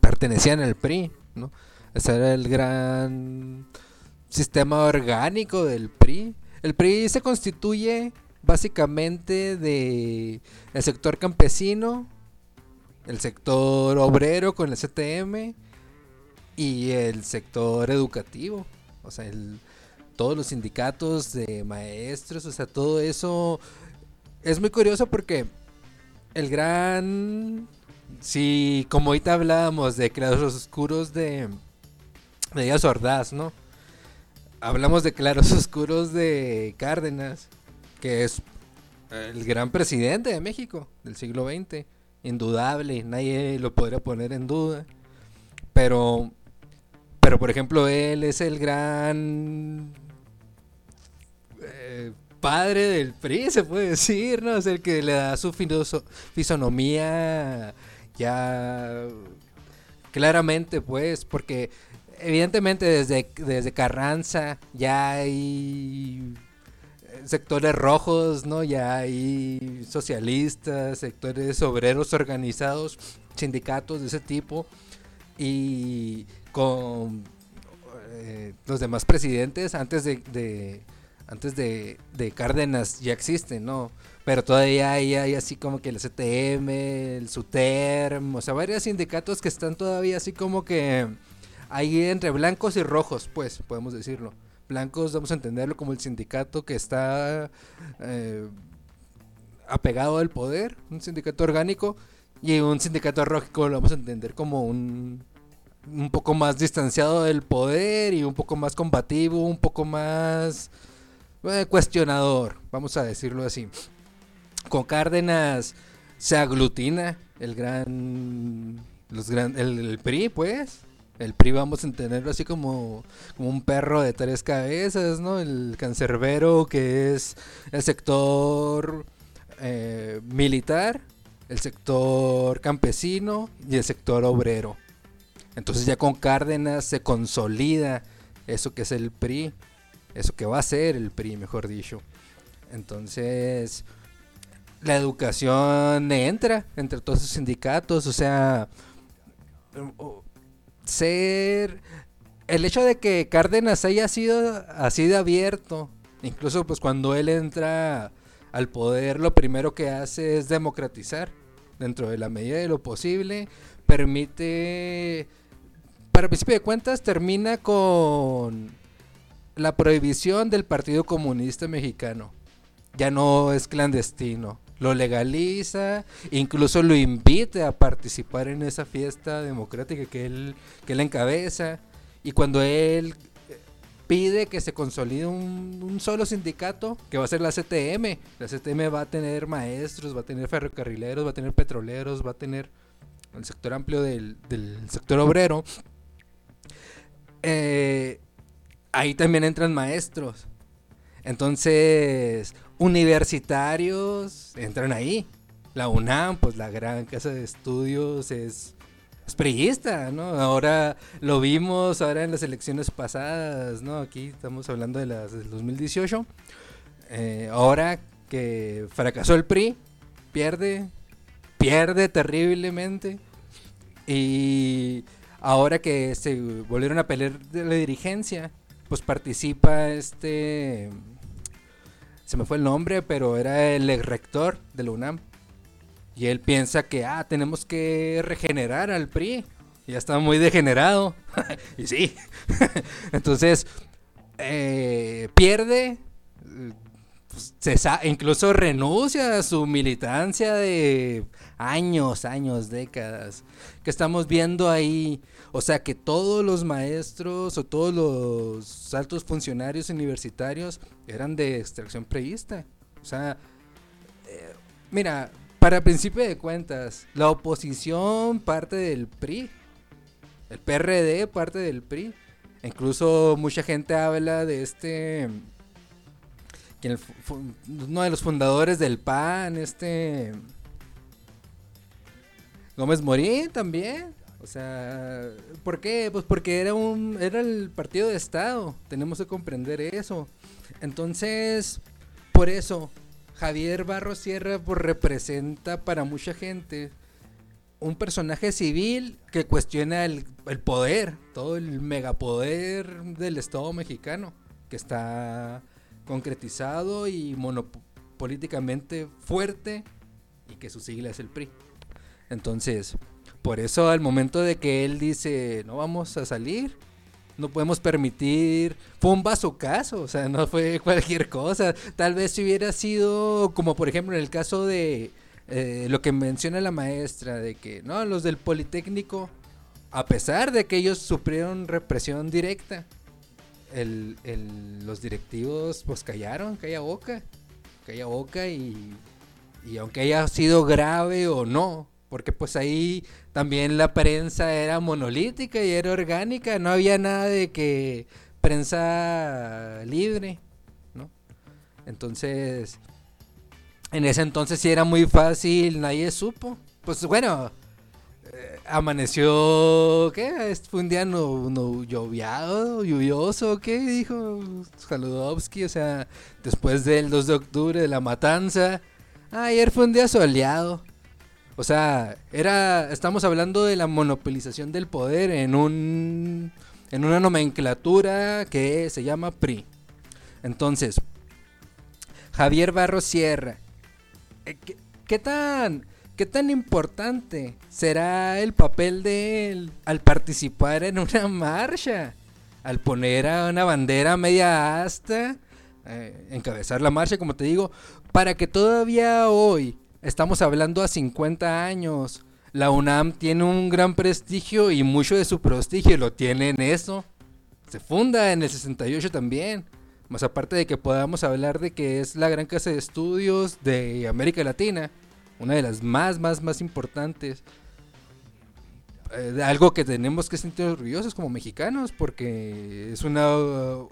pertenecían al PRI, ¿no? Ese era el gran sistema orgánico del PRI. El PRI se constituye básicamente de el sector campesino, el sector obrero con el CTM y el sector educativo. O sea, el- todos los sindicatos de maestros, o sea, todo eso es muy curioso porque el gran... Si, como ahorita hablábamos de claros oscuros de, de Díaz Ordaz, ¿no? Hablamos de claros oscuros de Cárdenas, que es el gran presidente de México del siglo XX, indudable, nadie lo podría poner en duda. Pero, pero por ejemplo, él es el gran padre del PRI, se puede decir, ¿no? Es el que le da su fisonomía ya claramente, pues, porque evidentemente desde, desde Carranza ya hay sectores rojos, ¿no? Ya hay socialistas, sectores obreros organizados, sindicatos de ese tipo y con eh, los demás presidentes antes de- antes de, de Cárdenas ya existen, ¿no? Pero todavía hay, hay así como que el CTM, el SUTERM, o sea, varios sindicatos que están todavía así como que ahí entre blancos y rojos, pues, podemos decirlo. Blancos, vamos a entenderlo como el sindicato que está eh, apegado al poder, un sindicato orgánico, y un sindicato rojo lo vamos a entender como un, un poco más distanciado del poder y un poco más combativo, un poco más cuestionador, vamos a decirlo así. Con Cárdenas se aglutina el gran, los gran, el, el PRI, pues. El PRI vamos a entenderlo así como, como un perro de tres cabezas, ¿no? El cancerbero que es el sector eh, militar, el sector campesino y el sector obrero. Entonces ya con Cárdenas se consolida eso que es el PRI, eso que va a ser el PRI, mejor dicho. Entonces la educación entra entre todos esos sindicatos, o sea, ser el hecho de que Cárdenas haya sido así de abierto, incluso pues cuando él entra al poder lo primero que hace es democratizar dentro de la medida de lo posible, permite para principio de cuentas termina con la prohibición del Partido Comunista Mexicano. Ya no es clandestino. Lo legaliza, incluso lo invita a participar en esa fiesta democrática que él, que encabeza. Y cuando él eh, pide que se consolide un, un solo sindicato, que va a ser la CTM. La CTM va a tener maestros, va a tener ferrocarrileros, va a tener petroleros, va a tener el sector amplio del, del sector obrero. Eh, ahí también entran maestros. Entonces, universitarios entran ahí. la UNAM, pues la gran casa de estudios es, es priista, ¿no? Ahora lo vimos ahora en las elecciones pasadas, ¿no? Aquí estamos hablando de las del 2018. Eh, ahora que fracasó el PRI, pierde, pierde terriblemente. Y ahora que se volvieron a pelear de la dirigencia, pues participa este... Se me fue el nombre, pero era el rector de la UNAM. Y él piensa que, ah, tenemos que regenerar al PRI. Ya está muy degenerado. y sí. Entonces, eh, pierde. incluso renuncia a su militancia de años, años, décadas. Que estamos viendo ahí. O sea, que todos los maestros o todos los altos funcionarios universitarios eran de extracción preísta. O sea, eh, mira, para principio de cuentas, la oposición parte del PRI. El PRD parte del PRI. Incluso mucha gente habla de este. Uno de los fundadores del PAN, este. Gómez Morín también. O sea, ¿por qué? Pues porque era un era el partido de Estado. Tenemos que comprender eso. Entonces, por eso Javier Barros Sierra pues, representa para mucha gente un personaje civil que cuestiona el, el poder, todo el megapoder del Estado mexicano, que está concretizado y monopolíticamente fuerte y que su sigla es el PRI. Entonces, por eso al momento de que él dice, no vamos a salir, no podemos permitir, fue un caso, o sea, no fue cualquier cosa. Tal vez si hubiera sido, como por ejemplo en el caso de eh, lo que menciona la maestra, de que, no, los del Politécnico, a pesar de que ellos sufrieron represión directa, los directivos pues callaron, calla boca, calla boca y, y aunque haya sido grave o no, porque pues ahí también la prensa era monolítica y era orgánica, no había nada de que prensa libre, ¿no? Entonces, en ese entonces sí era muy fácil, nadie supo. Pues bueno, eh, amaneció, ¿qué? Fue un día no, no lloviado, lluvioso, ¿qué dijo Jaludowski? O sea, después del 2 de octubre de la matanza. Ah, ayer fue un día soleado. O sea, era, estamos hablando de la monopolización del poder en un, en una nomenclatura que se llama PRI. Entonces, Javier Barros Sierra, eh, ¿qué, qué tan, ¿qué tan importante será el papel de él al participar en una marcha? Al poner a una bandera media asta, eh, encabezar la marcha, como te digo, para que todavía hoy, estamos hablando a 50 años, la UNAM tiene un gran prestigio y mucho de su prestigio lo tiene en eso. Se funda en el 68 también. Más aparte de que podamos hablar de que es la gran casa de estudios de América Latina, una de las más, más, más importantes. Eh, algo que tenemos que sentir orgullosos como mexicanos, porque es una uh,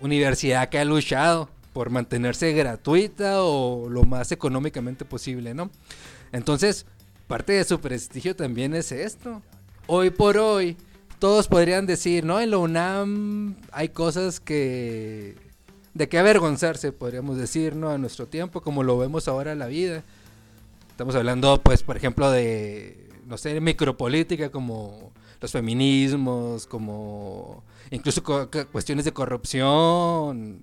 universidad que ha luchado por mantenerse gratuita o lo más económicamente posible, ¿no? Entonces, parte de su prestigio también es esto. Hoy por hoy, todos podrían decir, ¿no? En la UNAM hay cosas que... de qué avergonzarse, podríamos decir, ¿no? A nuestro tiempo, como lo vemos ahora en la vida. Estamos hablando, pues, por ejemplo, de, no sé, micropolítica, como los feminismos, como incluso cu- cu- cuestiones de corrupción.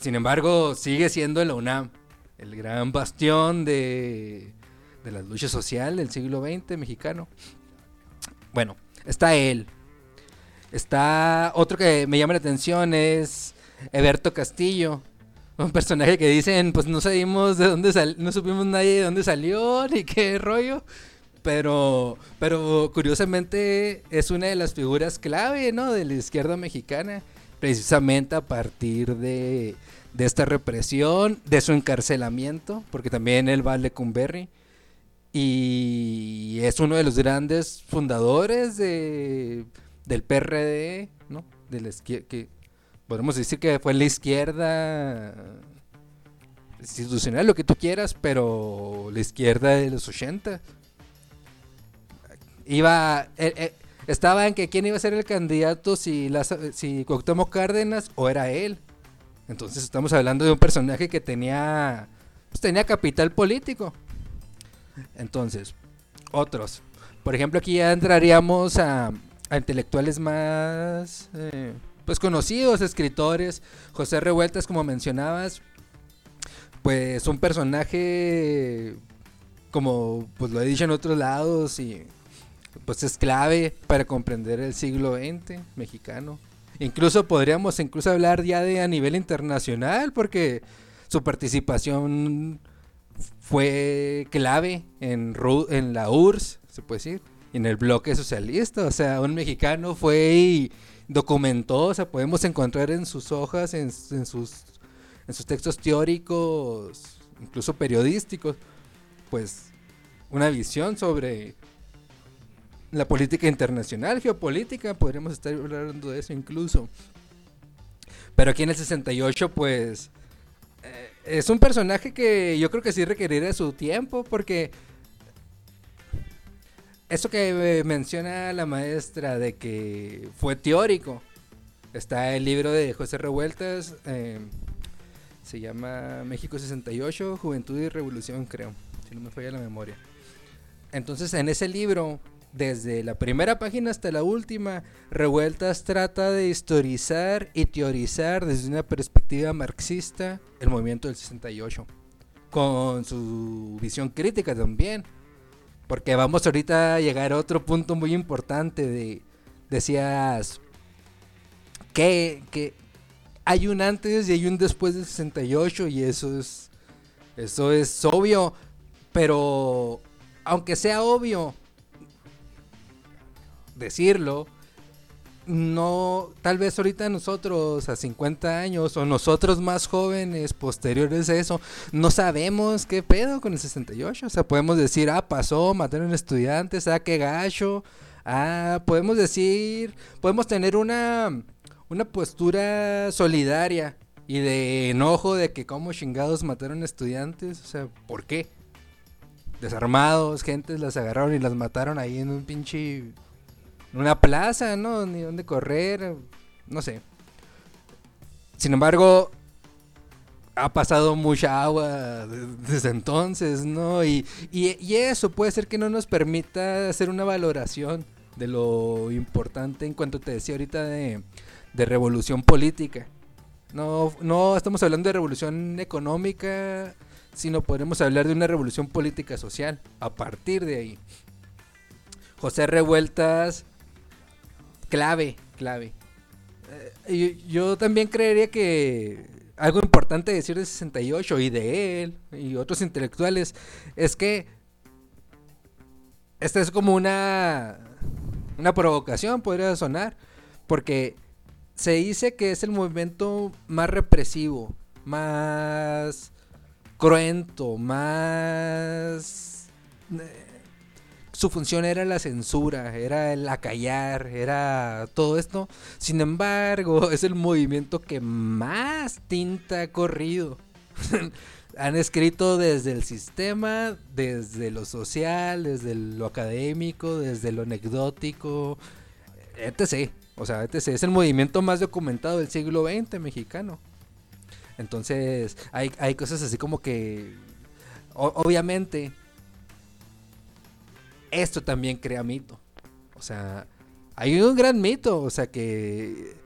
Sin embargo, sigue siendo la UNAM el gran bastión de, de la lucha social del siglo XX mexicano. Bueno, está él. Está otro que me llama la atención es Eberto Castillo. Un personaje que dicen, pues no sabemos de dónde no supimos nadie de dónde salió ni qué rollo. Pero, pero curiosamente es una de las figuras clave, ¿no? De la izquierda mexicana. Precisamente a partir de, de esta represión, de su encarcelamiento, porque también él va a Lecumberri. Y es uno de los grandes fundadores de, del PRD, ¿no? De la izquier- que podemos decir que fue la izquierda institucional, lo que tú quieras, pero la izquierda de los 80 iba eh, eh, estaba en que quién iba a ser el candidato si las, si Cuauhtémoc Cárdenas o era él. Entonces estamos hablando de un personaje que tenía pues, tenía capital político. Entonces, otros. Por ejemplo, aquí ya entraríamos a, a intelectuales más eh, pues conocidos, escritores. José Revueltas, como mencionabas, pues un personaje como pues lo he dicho en otros lados y pues es clave para comprender el siglo XX mexicano. Incluso podríamos incluso hablar ya de a nivel internacional porque su participación fue clave en, en la URSS, se puede decir, en el bloque socialista. O sea, un mexicano fue y documentó, o sea, podemos encontrar en sus hojas, en, en sus, en sus textos teóricos, incluso periodísticos, pues una visión sobre la política internacional, geopolítica, podríamos estar hablando de eso incluso. Pero aquí en el 68, pues, eh, es un personaje que yo creo que sí requeriría su tiempo, porque eso que menciona la maestra de que fue teórico, está el libro de José Revueltas, eh, se llama México 68, Juventud y Revolución, creo, si no me falla la memoria. Entonces, en ese libro desde la primera página hasta la última, Revueltas trata de historizar y teorizar desde una perspectiva marxista el movimiento del 68, con su visión crítica también, porque vamos ahorita a llegar a otro punto muy importante de, decías, que, que hay un antes y hay un después del 68 y eso es, eso es obvio, pero aunque sea obvio, decirlo, no, tal vez ahorita nosotros a 50 años o nosotros más jóvenes posteriores a eso, no sabemos qué pedo con el 68. O sea, podemos decir, ah, pasó, mataron estudiantes, ah, qué gacho. Ah, podemos decir, podemos tener una, una postura solidaria y de enojo de que como chingados mataron estudiantes. O sea, ¿por qué? Desarmados, gentes las agarraron y las mataron ahí en un pinche una plaza, ¿no? Ni dónde correr, no sé. Sin embargo, ha pasado mucha agua desde entonces, ¿no? Y, y, eso puede ser que no nos permita hacer una valoración de lo importante en cuanto te decía ahorita de, de revolución política. No, no estamos hablando de revolución económica, sino podemos hablar de una revolución política social a partir de ahí. José Revueltas clave, clave. Eh, yo, también creería que algo importante decir de 68 y de él y otros intelectuales es que esta es como una una provocación podría sonar porque se dice que es el movimiento más represivo, más cruento, más eh, su función era la censura, era el acallar, era todo esto. Sin embargo, es el movimiento que más tinta ha corrido. Han escrito desde el sistema, desde lo social, desde lo académico, desde lo anecdótico, etc. O sea, etc. Es el movimiento más documentado del siglo XX mexicano. Entonces, hay, hay cosas así como que, obviamente, esto también crea mito. O sea, hay un gran mito, o sea que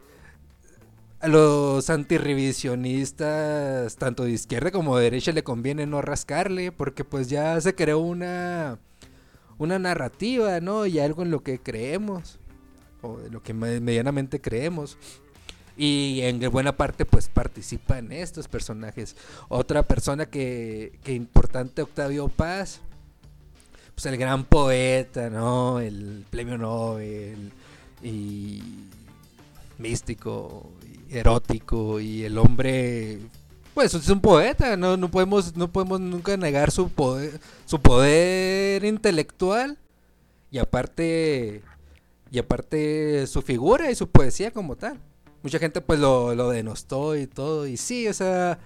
a los antirrevisionistas, tanto de izquierda como de derecha, le conviene no rascarle, porque pues ya se creó una, una narrativa, ¿no? Y algo en lo que creemos, o en lo que medianamente creemos. Y en buena parte pues participan estos personajes. Otra persona que, que importante, Octavio Paz, pues el gran poeta, ¿no? El premio Nobel y místico, y erótico y el hombre pues es un poeta, no, no podemos no podemos nunca negar su poder su poder intelectual y aparte y aparte su figura y su poesía como tal. Mucha gente pues lo, lo denostó y todo y sí, o sea,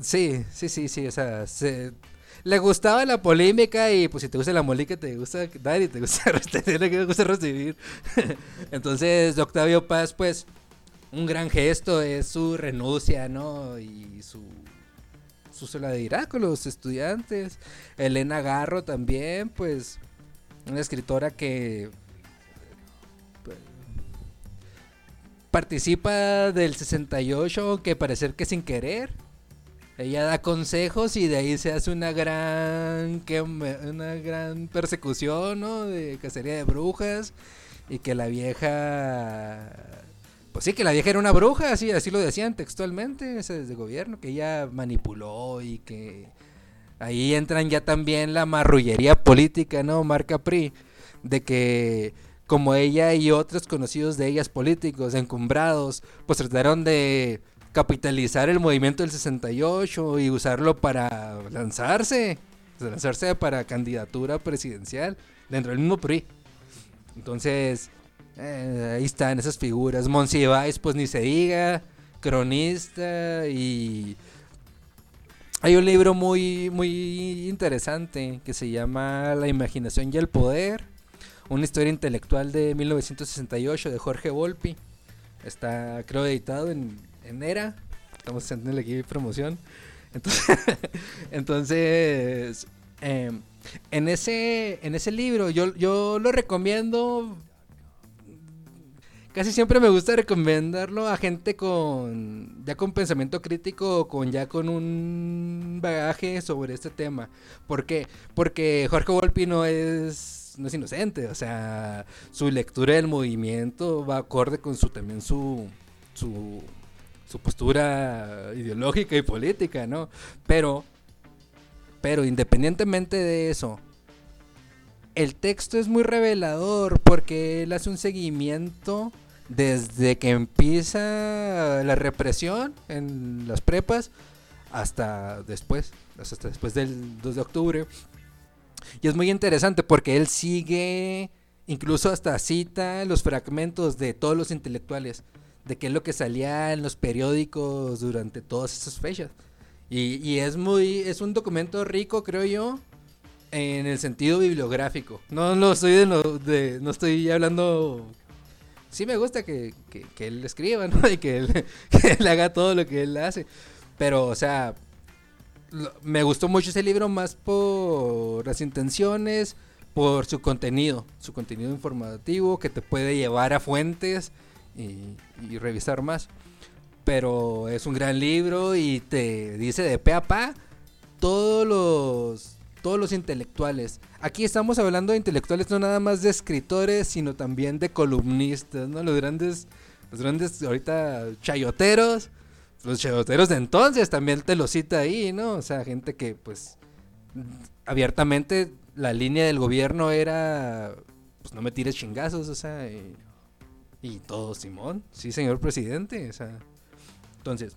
Sí, sí, sí, sí, o sea, se- le gustaba la polémica y pues si te gusta la molítica te gusta dar te gusta recibir, te gusta recibir. Entonces, Octavio Paz, pues, un gran gesto es su renuncia, ¿no? Y su, su solidaridad con los estudiantes. Elena Garro también, pues, una escritora que pues, participa del 68, que parecer que sin querer. Ella da consejos y de ahí se hace una gran que una gran persecución, ¿no? De cacería de brujas y que la vieja pues sí que la vieja era una bruja, así así lo decían textualmente, ese desde gobierno que ella manipuló y que ahí entran ya también la marrullería política, ¿no? Marca PRI de que como ella y otros conocidos de ellas políticos encumbrados, pues trataron de capitalizar el movimiento del 68 y usarlo para lanzarse, lanzarse para candidatura presidencial dentro del mismo PRI. Entonces, eh, ahí están esas figuras. Monsiváis, pues ni se diga, cronista y... Hay un libro muy, muy interesante que se llama La imaginación y el poder, una historia intelectual de 1968 de Jorge Volpi. Está, creo, editado en, en ERA. Estamos haciendo aquí promoción. Entonces, eh, en, ese, en ese libro yo, yo lo recomiendo. Casi siempre me gusta recomendarlo a gente con ya con pensamiento crítico o con ya con un bagaje sobre este tema. ¿Por qué? Porque Jorge Volpi no es no es inocente, o sea, su lectura del movimiento va acorde con su también su su su postura ideológica y política, ¿no? Pero pero independientemente de eso, el texto es muy revelador porque él hace un seguimiento desde que empieza la represión en las prepas hasta después, hasta después del 2 de octubre. Y es muy interesante porque él sigue, incluso hasta cita los fragmentos de todos los intelectuales, de qué es lo que salía en los periódicos durante todas esas fechas. Y, y es muy, es un documento rico, creo yo, en el sentido bibliográfico. No lo estoy de, no estoy hablando. Sí me gusta que, que- que él escriba, ¿no? Y que él, que haga todo lo que él hace. Pero, o sea, me gustó mucho ese libro más por las intenciones, por su contenido, su contenido informativo que te puede llevar a fuentes y, y revisar más. Pero es un gran libro y te dice de pe a pa todos los todos los intelectuales. Aquí estamos hablando de intelectuales no nada más de escritores, sino también de columnistas, ¿no? Los grandes los grandes ahorita chayoteros, los chayoteros de entonces también te lo cita ahí, ¿no? O sea, gente que pues abiertamente la línea del gobierno era pues no me tires chingazos, o sea, y todo Simón, sí, señor presidente, o sea, entonces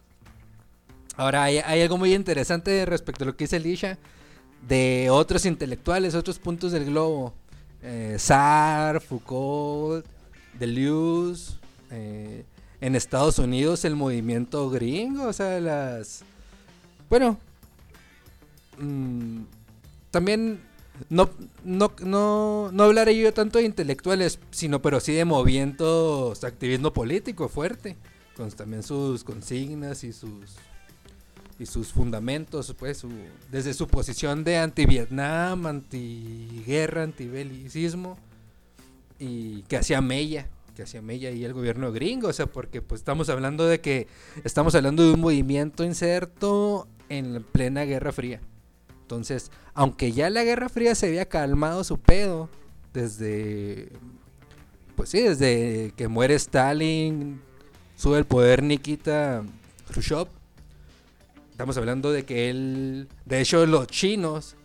Ahora hay, algo muy interesante respecto a lo que dice Elisha de otros intelectuales, otros puntos del globo. Eh, Foucault, Deleuze, eh, en Estados Unidos el movimiento gringo, o sea, las... Bueno, mm, también no, no, no, no hablaré yo tanto de intelectuales, sino pero sí de movimientos, activismo político fuerte, con también sus consignas y sus y sus fundamentos, pues, su- desde su posición de anti-Vietnam, anti-guerra, anti-belicismo, y que hacía mella, que hacía mella y el gobierno gringo, o sea, porque pues estamos hablando de que estamos hablando de un movimiento inserto en plena Guerra Fría. Entonces, aunque ya la Guerra Fría se había calmado su pedo desde pues sí, desde que muere Stalin, sube el poder Nikita Khrushchev. Estamos hablando de que él, de hecho los chinos,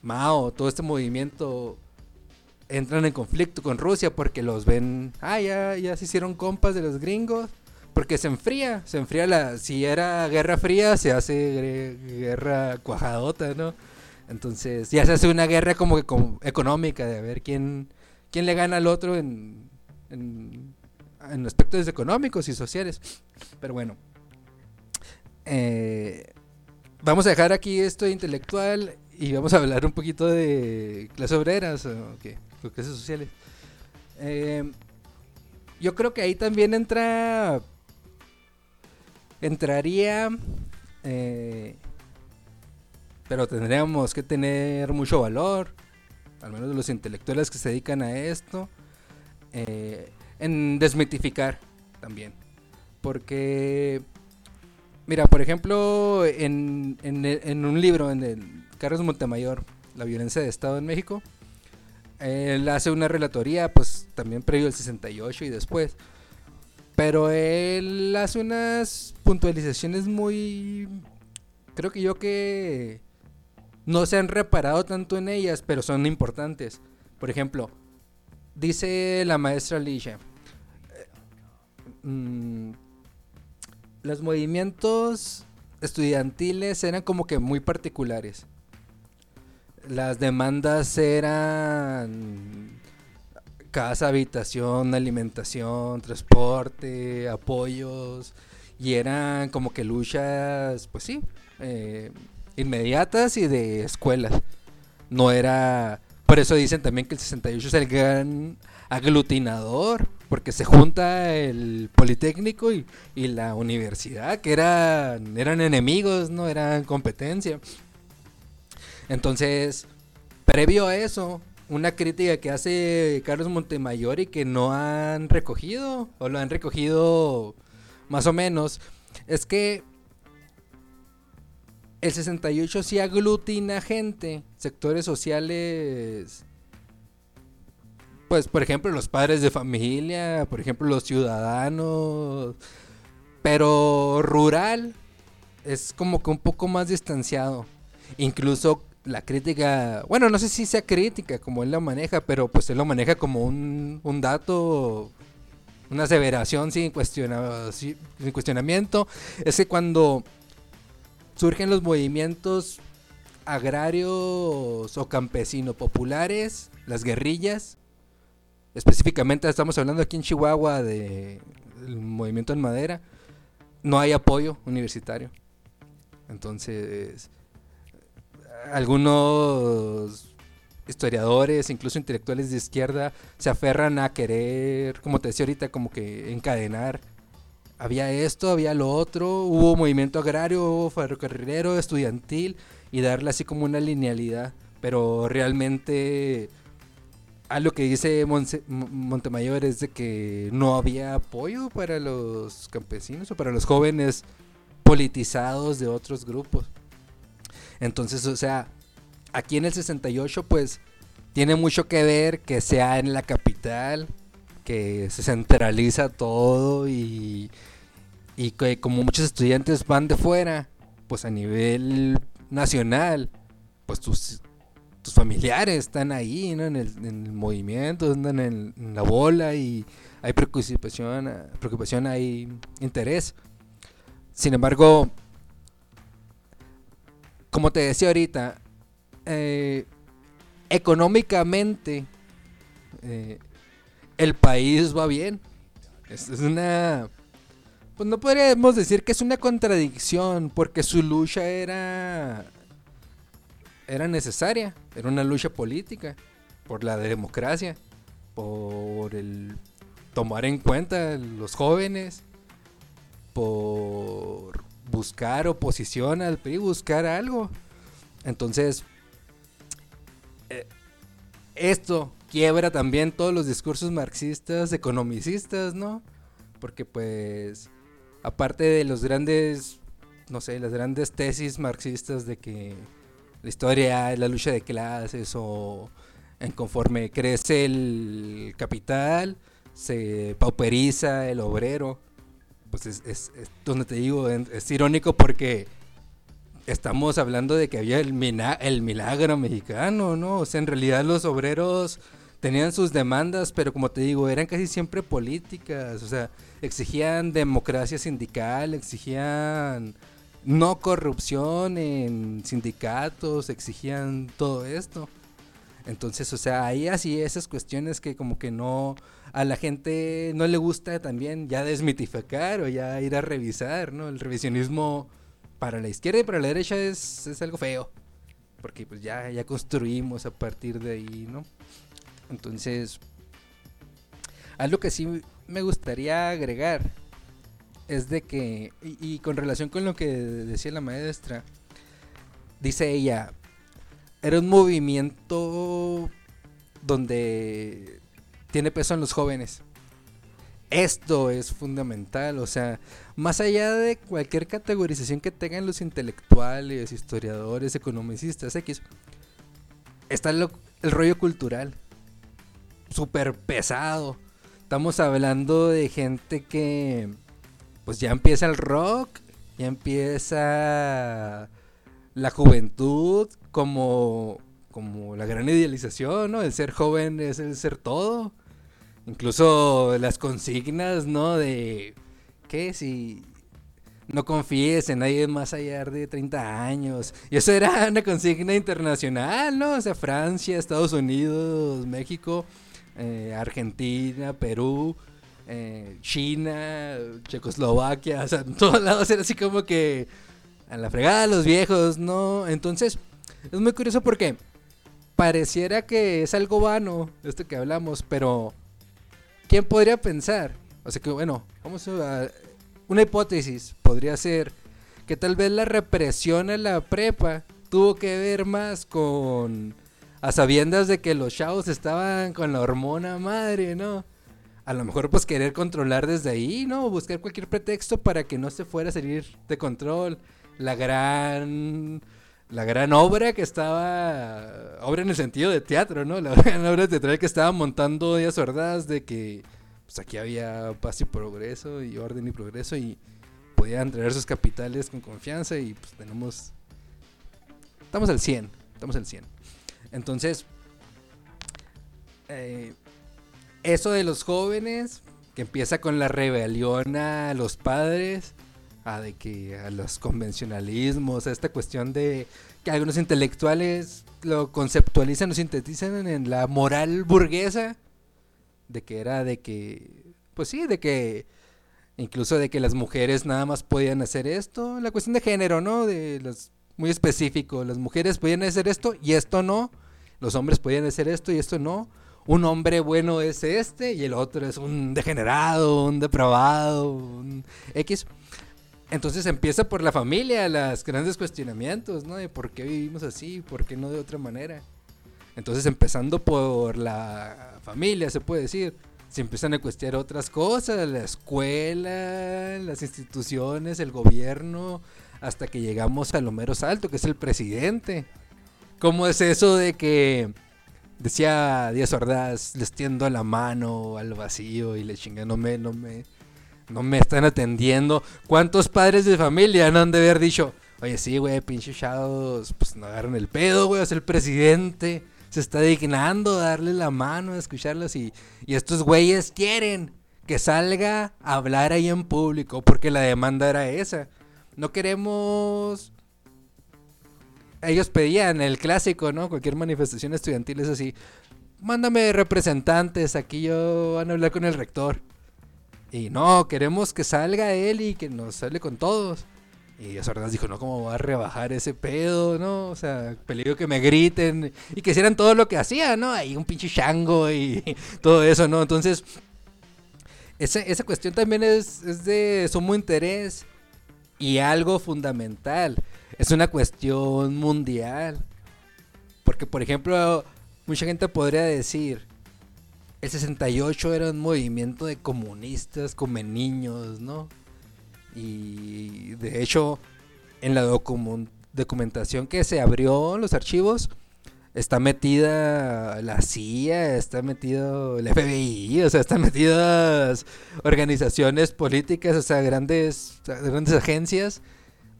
Mao, todo este movimiento entran en conflicto con Rusia porque los ven, ah, ya, ya se hicieron compas de los gringos, porque se enfría, se enfría la, si era guerra fría, se hace guerra cuajadota, ¿no? Entonces ya se hace una guerra como que como económica de a ver quién, quién le gana al otro en, en, aspectos económicos y sociales. Pero bueno, eh, vamos a dejar aquí esto intelectual y vamos a hablar un poquito de clases obreras o clases sociales. Eh, yo creo que ahí también entra. Entraría. eh, pero tendríamos que tener mucho valor. Al menos los intelectuales que se dedican a esto. eh, en desmitificar también. Porque. Mira, por ejemplo, en, en, en un libro, en el Carlos Montemayor, La violencia de Estado en México, él hace una relatoría, pues también previo al 68 y después. Pero él hace unas puntualizaciones muy... Creo que yo que no se han reparado tanto en ellas, pero son importantes. Por ejemplo, dice la maestra Alicia, mm, los movimientos estudiantiles eran como que muy particulares. Las demandas eran casa, habitación, alimentación, transporte, apoyos. Y eran como que luchas, pues sí, eh, inmediatas y de escuelas. No era... Por eso dicen también que el 68 es el gran aglutinador, porque se junta el Politécnico y, y la universidad, que eran, eran enemigos, no eran competencia. Entonces, previo a eso, una crítica que hace Carlos Montemayor y que no han recogido, o lo han recogido más o menos, es que el 68 sí aglutina gente, sectores sociales, pues por ejemplo los padres de familia, por ejemplo los ciudadanos, pero rural es como que un poco más distanciado. Incluso la crítica, bueno, no sé si sea crítica como él la maneja, pero pues él lo maneja como un, un dato, una aseveración sin, cuestiona, sin cuestionamiento. Es que cuando surgen los movimientos agrarios o campesino populares, las guerrillas, específicamente estamos hablando aquí en Chihuahua de el movimiento en madera, no hay apoyo universitario. Entonces, algunos historiadores, incluso intelectuales de izquierda, se aferran a querer, como te decía ahorita, como que encadenar. Había esto, había lo otro, hubo movimiento agrario, hubo ferrocarrilero, estudiantil, y darle así como una linealidad. Pero realmente, algo que dice Monse- Montemayor es de que no había apoyo para los campesinos o para los jóvenes politizados de otros grupos. Entonces, o sea, aquí en el 68, pues, tiene mucho que ver que sea en la capital, que se centraliza todo y, y que como muchos estudiantes van de fuera, pues a nivel nacional, pues tus, tus familiares están ahí, ¿no? En el, en el movimiento, andan en, en la bola y hay preocupación, preocupación, hay interés. Sin embargo, como te decía ahorita, eh, económicamente eh, el país va bien. Es, es una... Pues no podríamos decir que es una contradicción, porque su lucha era... Era necesaria, era una lucha política por la democracia, por el tomar en cuenta los jóvenes, por buscar oposición al PRI, buscar algo. Entonces, eh, esto quiebra también todos los discursos marxistas, economicistas, ¿no? Porque pues, aparte de los grandes, no sé, las grandes tesis marxistas de que la historia es la lucha de clases o en conforme crece el capital, se pauperiza el obrero pues es, es- donde te digo, es irónico porque estamos hablando de que había el, mina- el milagro mexicano, ¿no? O sea, en realidad los obreros tenían sus demandas, pero como te digo, eran casi siempre políticas, o sea, exigían democracia sindical, exigían no corrupción en sindicatos, exigían todo esto. Entonces, o sea, hay así esas cuestiones que como que no a la gente no le gusta también ya desmitificar o ya ir a revisar, ¿no? El revisionismo para la izquierda y para la derecha es, es algo feo. Porque pues ya, ya construimos a partir de ahí, ¿no? Entonces, algo que sí me gustaría agregar es de que, y, y con relación con lo que decía la maestra, dice ella, era un movimiento donde tiene peso en los jóvenes. Esto es fundamental, o sea, más allá de cualquier categorización que tengan los intelectuales, historiadores, economicistas, X, está el rollo cultural, súper pesado. Estamos hablando de gente que, pues ya empieza el rock, ya empieza la juventud como, como la gran idealización, ¿no? El ser joven es el ser todo. Incluso las consignas, ¿no? De, ¿qué? Si no confíes en nadie más allá de 30 años. Y eso era una consigna internacional, ¿no? O sea, Francia, Estados Unidos, México, eh, Argentina, Perú, eh, China, Checoslovaquia, o sea, en todos lados era así como que a la fregada los viejos, ¿no? Entonces, es muy curioso porque pareciera que es algo vano esto que hablamos, pero ¿quién podría pensar? O sea que, bueno, vamos a... Una hipótesis podría ser que tal vez la represión en la prepa tuvo que ver más con... A sabiendas de que los chavos estaban con la hormona madre, ¿no? A lo mejor pues querer controlar desde ahí, ¿no? Buscar cualquier pretexto para que no se fuera a salir de control. La gran la gran obra que estaba, obra en el sentido de teatro, ¿no? La gran obra teatral que estaba montando Díaz Ordaz de que pues aquí había paz y progreso y orden y progreso y podían traer sus capitales con confianza y pues tenemos, estamos al 100, estamos al 100. Entonces, eh, eso de los jóvenes, que empieza con la rebelión a los padres, a de que a los convencionalismos, a esta cuestión de que algunos intelectuales lo conceptualizan o sintetizan en la moral burguesa, de que era de que, pues sí, de que incluso de que las mujeres nada más podían hacer esto, la cuestión de género, ¿no? De los muy específico, las mujeres podían hacer esto y esto no, los hombres podían hacer esto y esto no. Un hombre bueno es este y el otro es un degenerado, un depravado, un X. Entonces empieza por la familia, los grandes cuestionamientos, ¿no? De por qué vivimos así, por qué no de otra manera. Entonces empezando por la familia, se puede decir, se empiezan a cuestionar otras cosas, la escuela, las instituciones, el gobierno, hasta que llegamos a lo menos alto, que es el presidente. ¿Cómo es eso de que decía Díaz Ordaz, les tiendo la mano al vacío y le chinga, no me, no me, no me están atendiendo? ¿Cuántos padres de familia no han de haber dicho, oye, sí, güey, pinche chavos, pues no agarran el pedo, güey, es el presidente, se está dignando a darle la mano, a escucharlos y, y estos güeyes quieren que salga a hablar ahí en público, porque la demanda era esa. No queremos ellos pedían el clásico, ¿no? Cualquier manifestación estudiantil es así. Mándame representantes, aquí yo van a hablar con el rector. Y no, queremos que salga él y que nos hable con todos. Y Ordaz dijo, no, ¿cómo va a rebajar ese pedo, no? O sea, peligro que me griten y que hicieran todo lo que hacía, ¿no? Ahí un pinche chango y todo eso, ¿no? Entonces, esa, esa cuestión también es, es de sumo interés y algo fundamental es una cuestión mundial. Porque, por ejemplo, mucha gente podría decir, el 68 era un movimiento de comunistas come niños, ¿no? Y de hecho, en la document documentación que se abrió en los archivos, está metida la CIA, está metido el FBI, o sea, están metidas organizaciones políticas, o sea, grandes, grandes agencias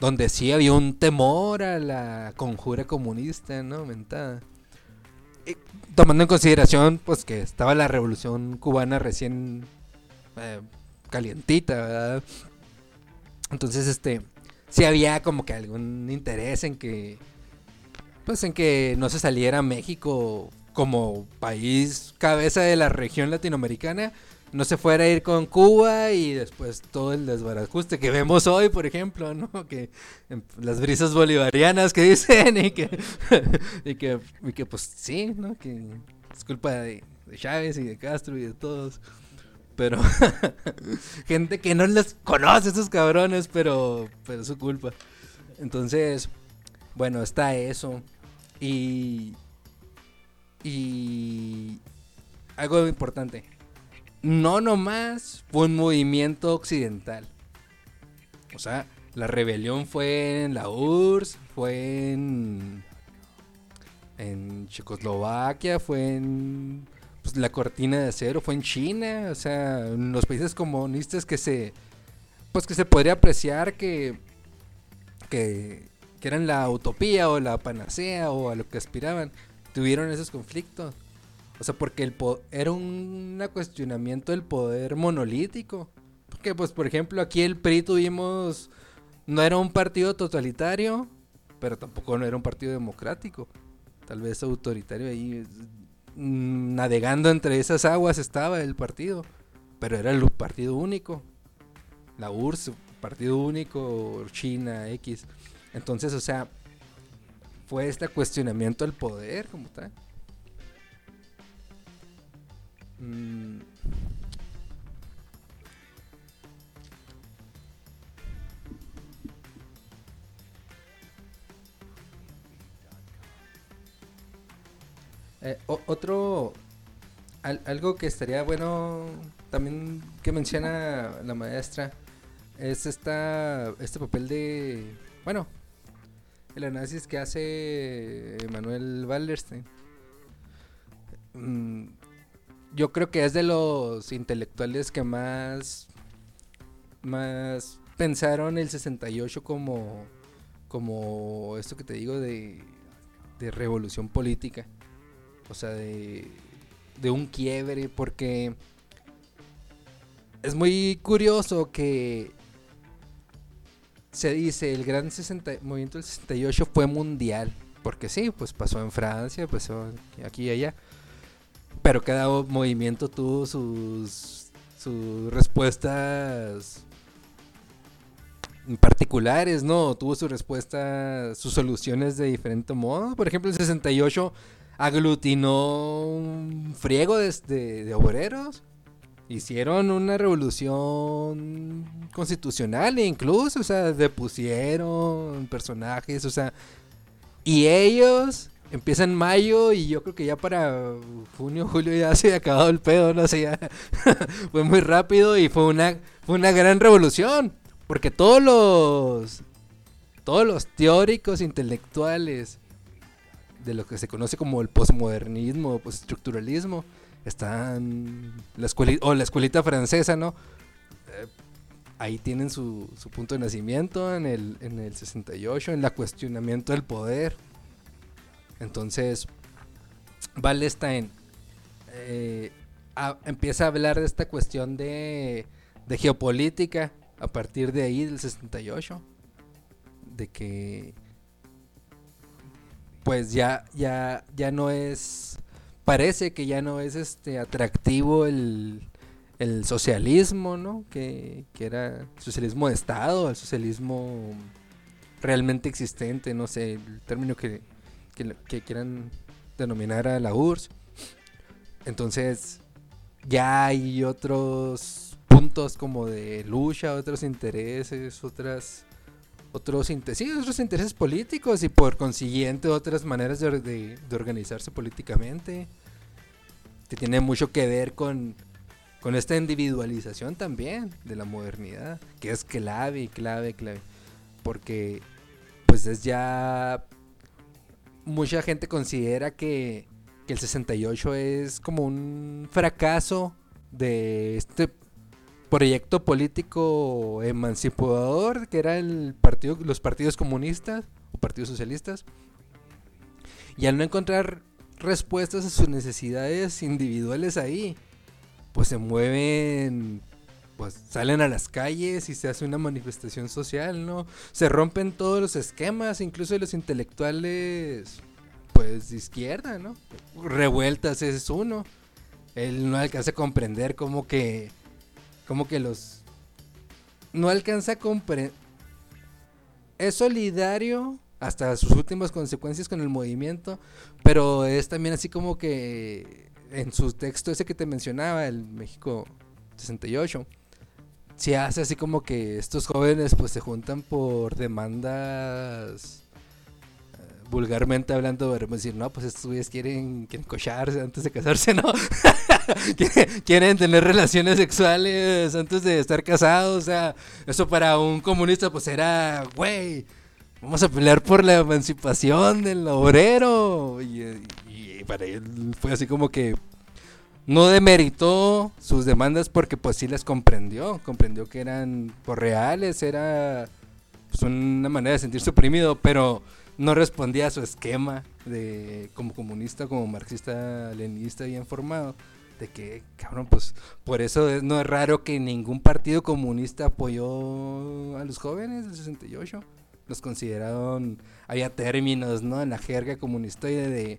donde sí había un temor a la conjura comunista, ¿no? Mentada. Tomando en consideración, pues, que estaba la revolución cubana recién eh, calientita. Entonces, este, sí había como que algún interés en que, pues, en que no se saliera México como país cabeza de la región latinoamericana no se fuera a ir con Cuba y después todo el desbarajuste que vemos hoy, por ejemplo, ¿no? Que em, las brisas bolivarianas que dicen y que, y que, pues sí, ¿no? Que es culpa de, Chávez y de Castro y de todos. Pero gente que no les conoce esos cabrones, pero, pero es su culpa. Entonces, bueno, está eso. Y. Y. Algo importante. No nomás fue un movimiento occidental. O sea, la rebelión fue en la URSS, fue en. Checoslovaquia, fue en. Pues, la cortina de acero, fue en China. O sea, en los países comunistas que se. Pues que se podría apreciar que. Que que eran la utopía o la panacea o a lo que aspiraban, tuvieron esos conflictos. O sea, porque el era un cuestionamiento del poder monolítico. Porque, pues, por ejemplo, aquí el PRI tuvimos, no era un partido totalitario, pero tampoco no era un partido democrático. Tal vez autoritario ahí, mm, navegando entre esas aguas estaba el partido, pero era el partido único. La URSS, partido único, China, X. Entonces, o sea, fue este cuestionamiento del poder como tal. Mm. Eh, otro, algo que estaría bueno también que menciona la maestra es esta, este papel de, bueno, el análisis que hace Manuel Wallerstein. Mm, yo creo que es de los intelectuales que más más pensaron el 68 como como esto que te digo de, de revolución política. O sea, de, de un quiebre porque es muy curioso que se dice el gran 60, movimiento del 68 fue mundial. Porque sí, pues pasó en Francia, pasó aquí y allá. Pero cada movimiento tuvo sus, sus respuestas particulares, ¿no? Tuvo sus respuestas, sus soluciones de diferente modo. Por ejemplo, el 68 aglutinó un friego de, de obreros hicieron una revolución constitucional e incluso, o sea, depusieron personajes, o sea, y ellos empiezan mayo y yo creo que ya para junio, julio ya se había acabado el pedo, no sé, fue muy rápido y fue una fue una gran revolución, porque todos los todos los teóricos intelectuales de lo que se conoce como el posmodernismo, postestructuralismo, están la escuelita, o la escuelita francesa, ¿no? Eh, ahí tienen su, su, punto de nacimiento en el, en el 68, en el cuestionamiento del poder. Entonces, Wallenstein eh, empieza a hablar de esta cuestión de, geopolítica a partir de ahí, del 68. De que pues ya, ya, ya no es parece que ya no es este atractivo el, socialismo, ¿no? Que, era el socialismo de Estado, el socialismo realmente existente, no sé, el término que, que, quieran denominar a la URSS. Entonces, ya hay otros puntos como de lucha, otros intereses, otras otros, otros intereses políticos y por consiguiente otras maneras de, de, organizarse políticamente. Que tiene mucho que ver con, con esta individualización también de la modernidad, que es clave, clave, clave. Porque pues es ya... Mucha gente considera que, el 68 es como un fracaso de este proyecto político emancipador que era el partido, los partidos comunistas o partidos socialistas. Y al no encontrar respuestas a sus necesidades individuales ahí, pues se mueven, pues salen a las calles y se hace una manifestación social, ¿no? Se rompen todos los esquemas, incluso los intelectuales, pues de izquierda, ¿no? Revueltas ese es uno él no alcanza a comprender cómo que, como que los, no alcanza a comprender, es solidario hasta sus últimas consecuencias con el movimiento, pero es también así como que en su texto ese que te mencionaba, el México 68, se hace así como que estos jóvenes pues se juntan por demandas eh, vulgarmente hablando, podemos decir, no, pues estos güeyes quieren, quieren cocharse antes de casarse, ¿no? quieren tener relaciones sexuales antes de estar casados, o sea, eso para un comunista pues era, güey, vamos a pelear por la emancipación del obrero. Y, y para él fue así como que no demeritó sus demandas porque pues sí las comprendió, comprendió que eran por reales, era pues, una manera de sentirse oprimido, pero no respondía a su esquema de como comunista, como marxista, leninista bien formado. De que, cabrón, pues por eso no es raro que ningún partido comunista apoyó a los jóvenes del 68. Los consideraron, había términos, ¿no? En la jerga comunista de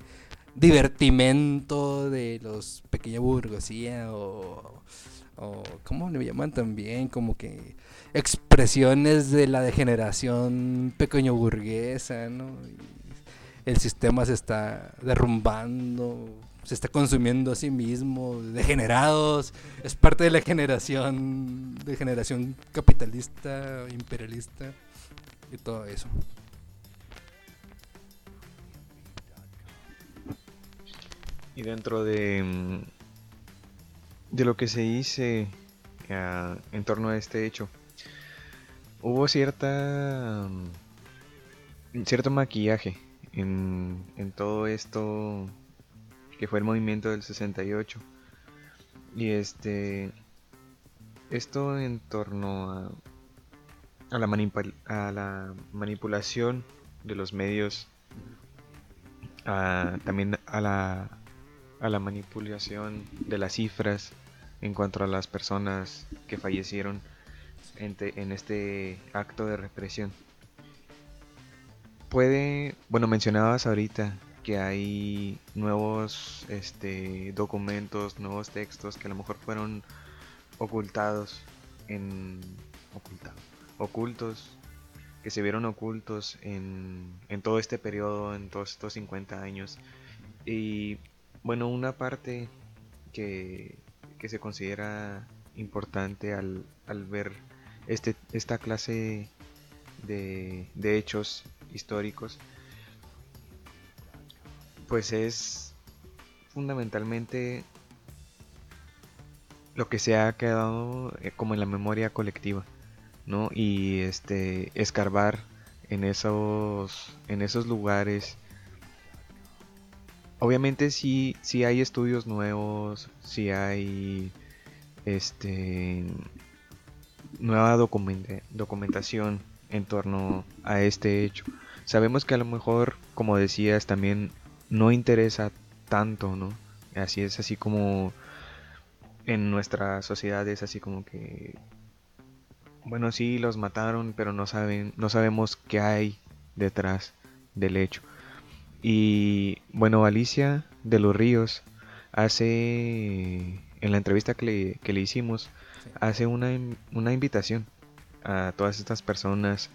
divertimento de los pequeña burguesía o, o ¿cómo le llaman también? Como que expresiones de la degeneración pequeño burguesa, ¿no? el sistema se está derrumbando, se está consumiendo a sí mismo, degenerados, es parte de la generación, de generación capitalista, imperialista y todo eso. Y dentro de, mm, de lo que se dice ah, en torno a este hecho, hubo cierta mm, cierto maquillaje en, en todo esto que fue el movimiento del 68 y este esto en torno a, a, la, a la manipulación de los medios también a la a la manipulación de las cifras en cuanto a las personas que fallecieron en, este acto de represión. Puede, bueno, mencionabas ahorita que hay nuevos este, documentos, nuevos textos que a lo mejor fueron ocultados en ocultos, que se vieron ocultos en, en todo este periodo, en todos estos 50 años. Y bueno, una parte que, se considera importante al, ver este, esta clase de, de hechos históricos, pues es fundamentalmente lo que se ha quedado eh, como en la memoria colectiva, ¿no? Y este escarbar en esos en esos lugares obviamente sí, hay estudios nuevos, sí hay este nueva documentación en torno a este hecho. Sabemos que a lo mejor, como decías, también no interesa tanto, ¿no? Así es así como en nuestra sociedad es así como que bueno, sí los mataron, pero no saben no sabemos qué hay detrás del hecho. Y bueno, Alicia de los Ríos hace, en la entrevista que le, hicimos, hace una, una invitación a todas estas personas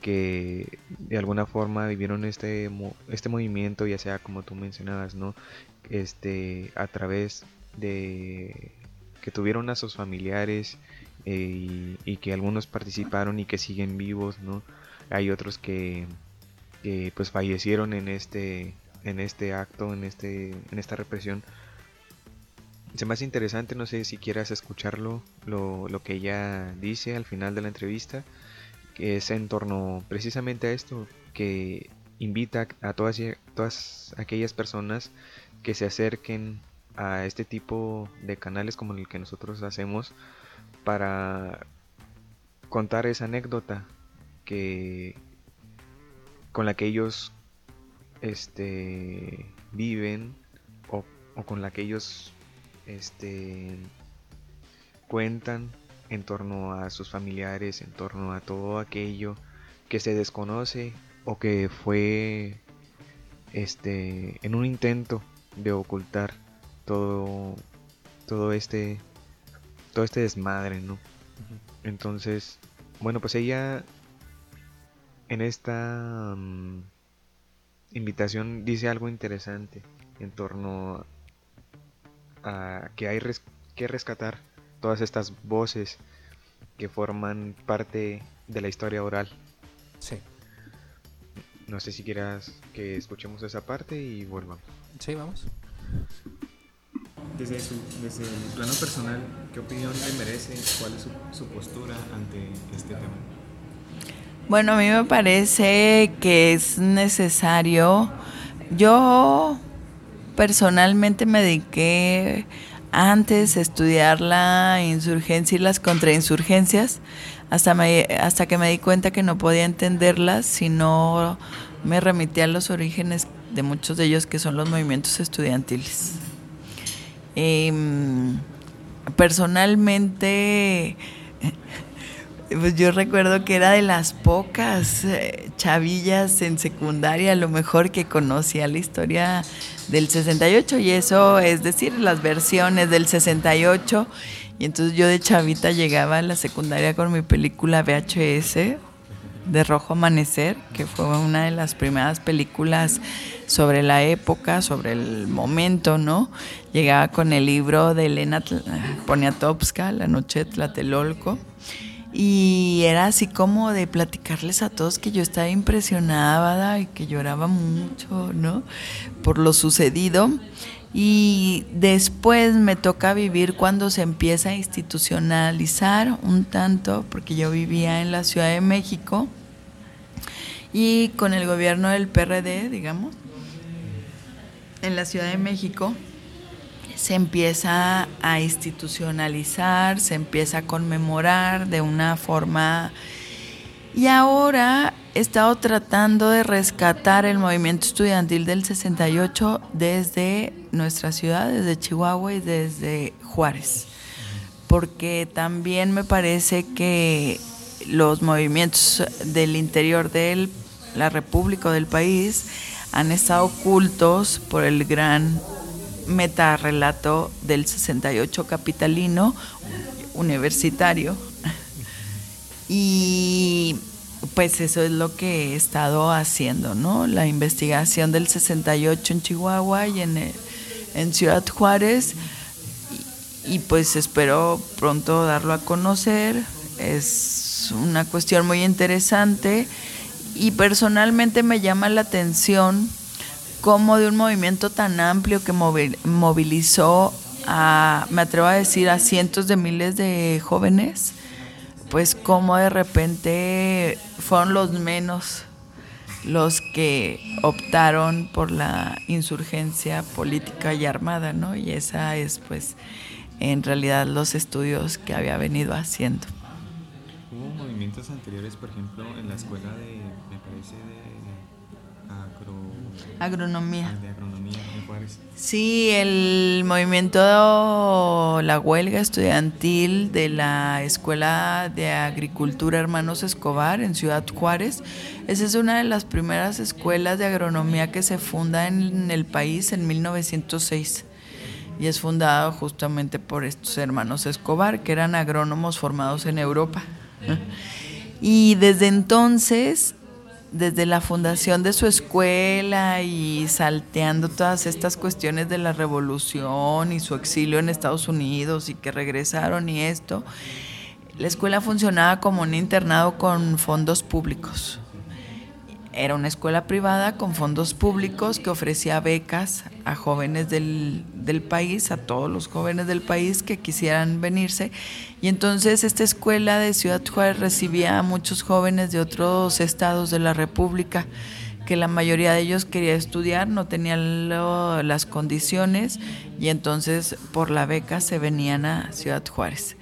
que de alguna forma vivieron este, este movimiento, ya sea como tú mencionabas, ¿no? Este, a través de que tuvieron a sus familiares eh, y, y, que algunos participaron y que siguen vivos, ¿no? Hay otros que que pues fallecieron en este en este acto, en este en esta represión. Se me hace interesante, no sé si quieras escucharlo, lo, lo que ella dice al final de la entrevista, que es en torno precisamente a esto, que invita a todas, todas aquellas personas que se acerquen a este tipo de canales como el que nosotros hacemos para contar esa anécdota que, con la que ellos este, viven o, con la que ellos este, cuentan en torno a sus familiares, en torno a todo aquello que se desconoce o que fue este, en un intento de ocultar todo todo este todo este desmadre, ¿no? Entonces, bueno, pues ella en esta mm, invitación dice algo interesante en torno a que hay que rescatar todas estas voces que forman parte de la historia oral. Sí. No sé si quieras que escuchemos esa parte y volvamos. Sí, vamos. Desde, su, desde el plano personal, ¿qué opinión le merece? ¿Cuál es su, su postura ante este tema? Bueno, a mí me parece que es necesario. Yo personalmente me dediqué antes a estudiar la insurgencia y las contrainsurgencias hasta, hasta que me di cuenta que no podía entenderlas si no me remitía a los orígenes de muchos de ellos que son los movimientos estudiantiles. Em, personalmente, pues yo recuerdo que era de las pocas eh, chavillas en secundaria, a lo mejor que conocía la historia del 68 y eso es decir, las versiones del 68 y entonces yo de chavita llegaba a la secundaria con mi película VHS de Rojo Amanecer, que fue una de las primeras películas sobre la época, sobre el momento, ¿no? Llegaba con el libro de Elena Poniatowska, La Noche de Tlatelolco, y era así como de platicarles a todos que yo estaba impresionada y que lloraba mucho, ¿no? Por lo sucedido. Y después me toca vivir cuando se empieza a institucionalizar un tanto, porque yo vivía en la Ciudad de México y con el gobierno del PRD, digamos, en la Ciudad de México se empieza a institucionalizar, se empieza a conmemorar de una forma... Y ahora he estado tratando de rescatar el movimiento estudiantil del 68 desde nuestra ciudad, desde Chihuahua y desde Juárez, porque también me parece que los movimientos del interior de la República o del país han estado ocultos por el gran metarrelato del 68 capitalino universitario. Y pues eso es lo que he estado haciendo, ¿no? La investigación del 68 en Chihuahua y en, en Ciudad Juárez. Y, pues espero pronto darlo a conocer. Es una cuestión muy interesante y personalmente me llama la atención cómo de un movimiento tan amplio que movilizó a, me atrevo a decir, a cientos de miles de jóvenes, pues cómo de repente fueron los menos los que optaron por la insurgencia política y armada, ¿no? Y esa es pues en realidad los estudios que había venido haciendo. Hubo movimientos anteriores, por ejemplo, en la escuela de, me parece, de Agronomía. Ah, de agronomía Sí, el movimiento, la huelga estudiantil de la Escuela de Agricultura Hermanos Escobar en Ciudad Juárez. Esa es una de las primeras escuelas de agronomía que se funda en el país en 1906 y es fundado justamente por estos hermanos Escobar, que eran agrónomos formados en Europa. Y desde entonces desde la fundación de su escuela y salteando todas estas cuestiones de la revolución y su exilio en Estados Unidos y que regresaron y esto, la escuela funcionaba como un internado con fondos públicos. Era una escuela privada con fondos públicos que ofrecía becas a jóvenes del, del, país, a todos los jóvenes del país que quisieran venirse. Y entonces esta escuela de Ciudad Juárez recibía a muchos jóvenes de otros estados de la República, que la mayoría de ellos quería estudiar, no tenían las condiciones y entonces por la beca se venían a Ciudad Juárez.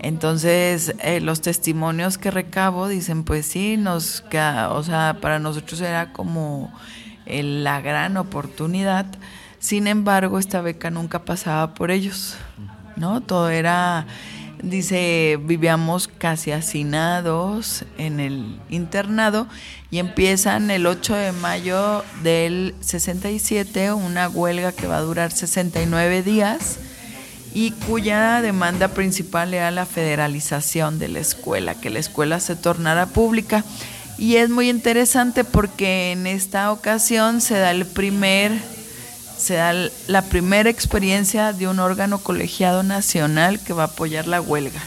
Entonces, eh, los testimonios que recabo dicen, pues sí, nos, o sea, para nosotros era como la gran oportunidad. Sin embargo, esta beca nunca pasaba por ellos, ¿no? Todo era, dice, vivíamos casi hacinados en el internado y empiezan el 8 de mayo del 67 una huelga que va a durar 69 días y cuya demanda principal era la federalización de la escuela, que la escuela se tornara pública. Y es muy interesante porque en esta ocasión se da el primer se da la primera experiencia de un órgano colegiado nacional que va a apoyar la huelga.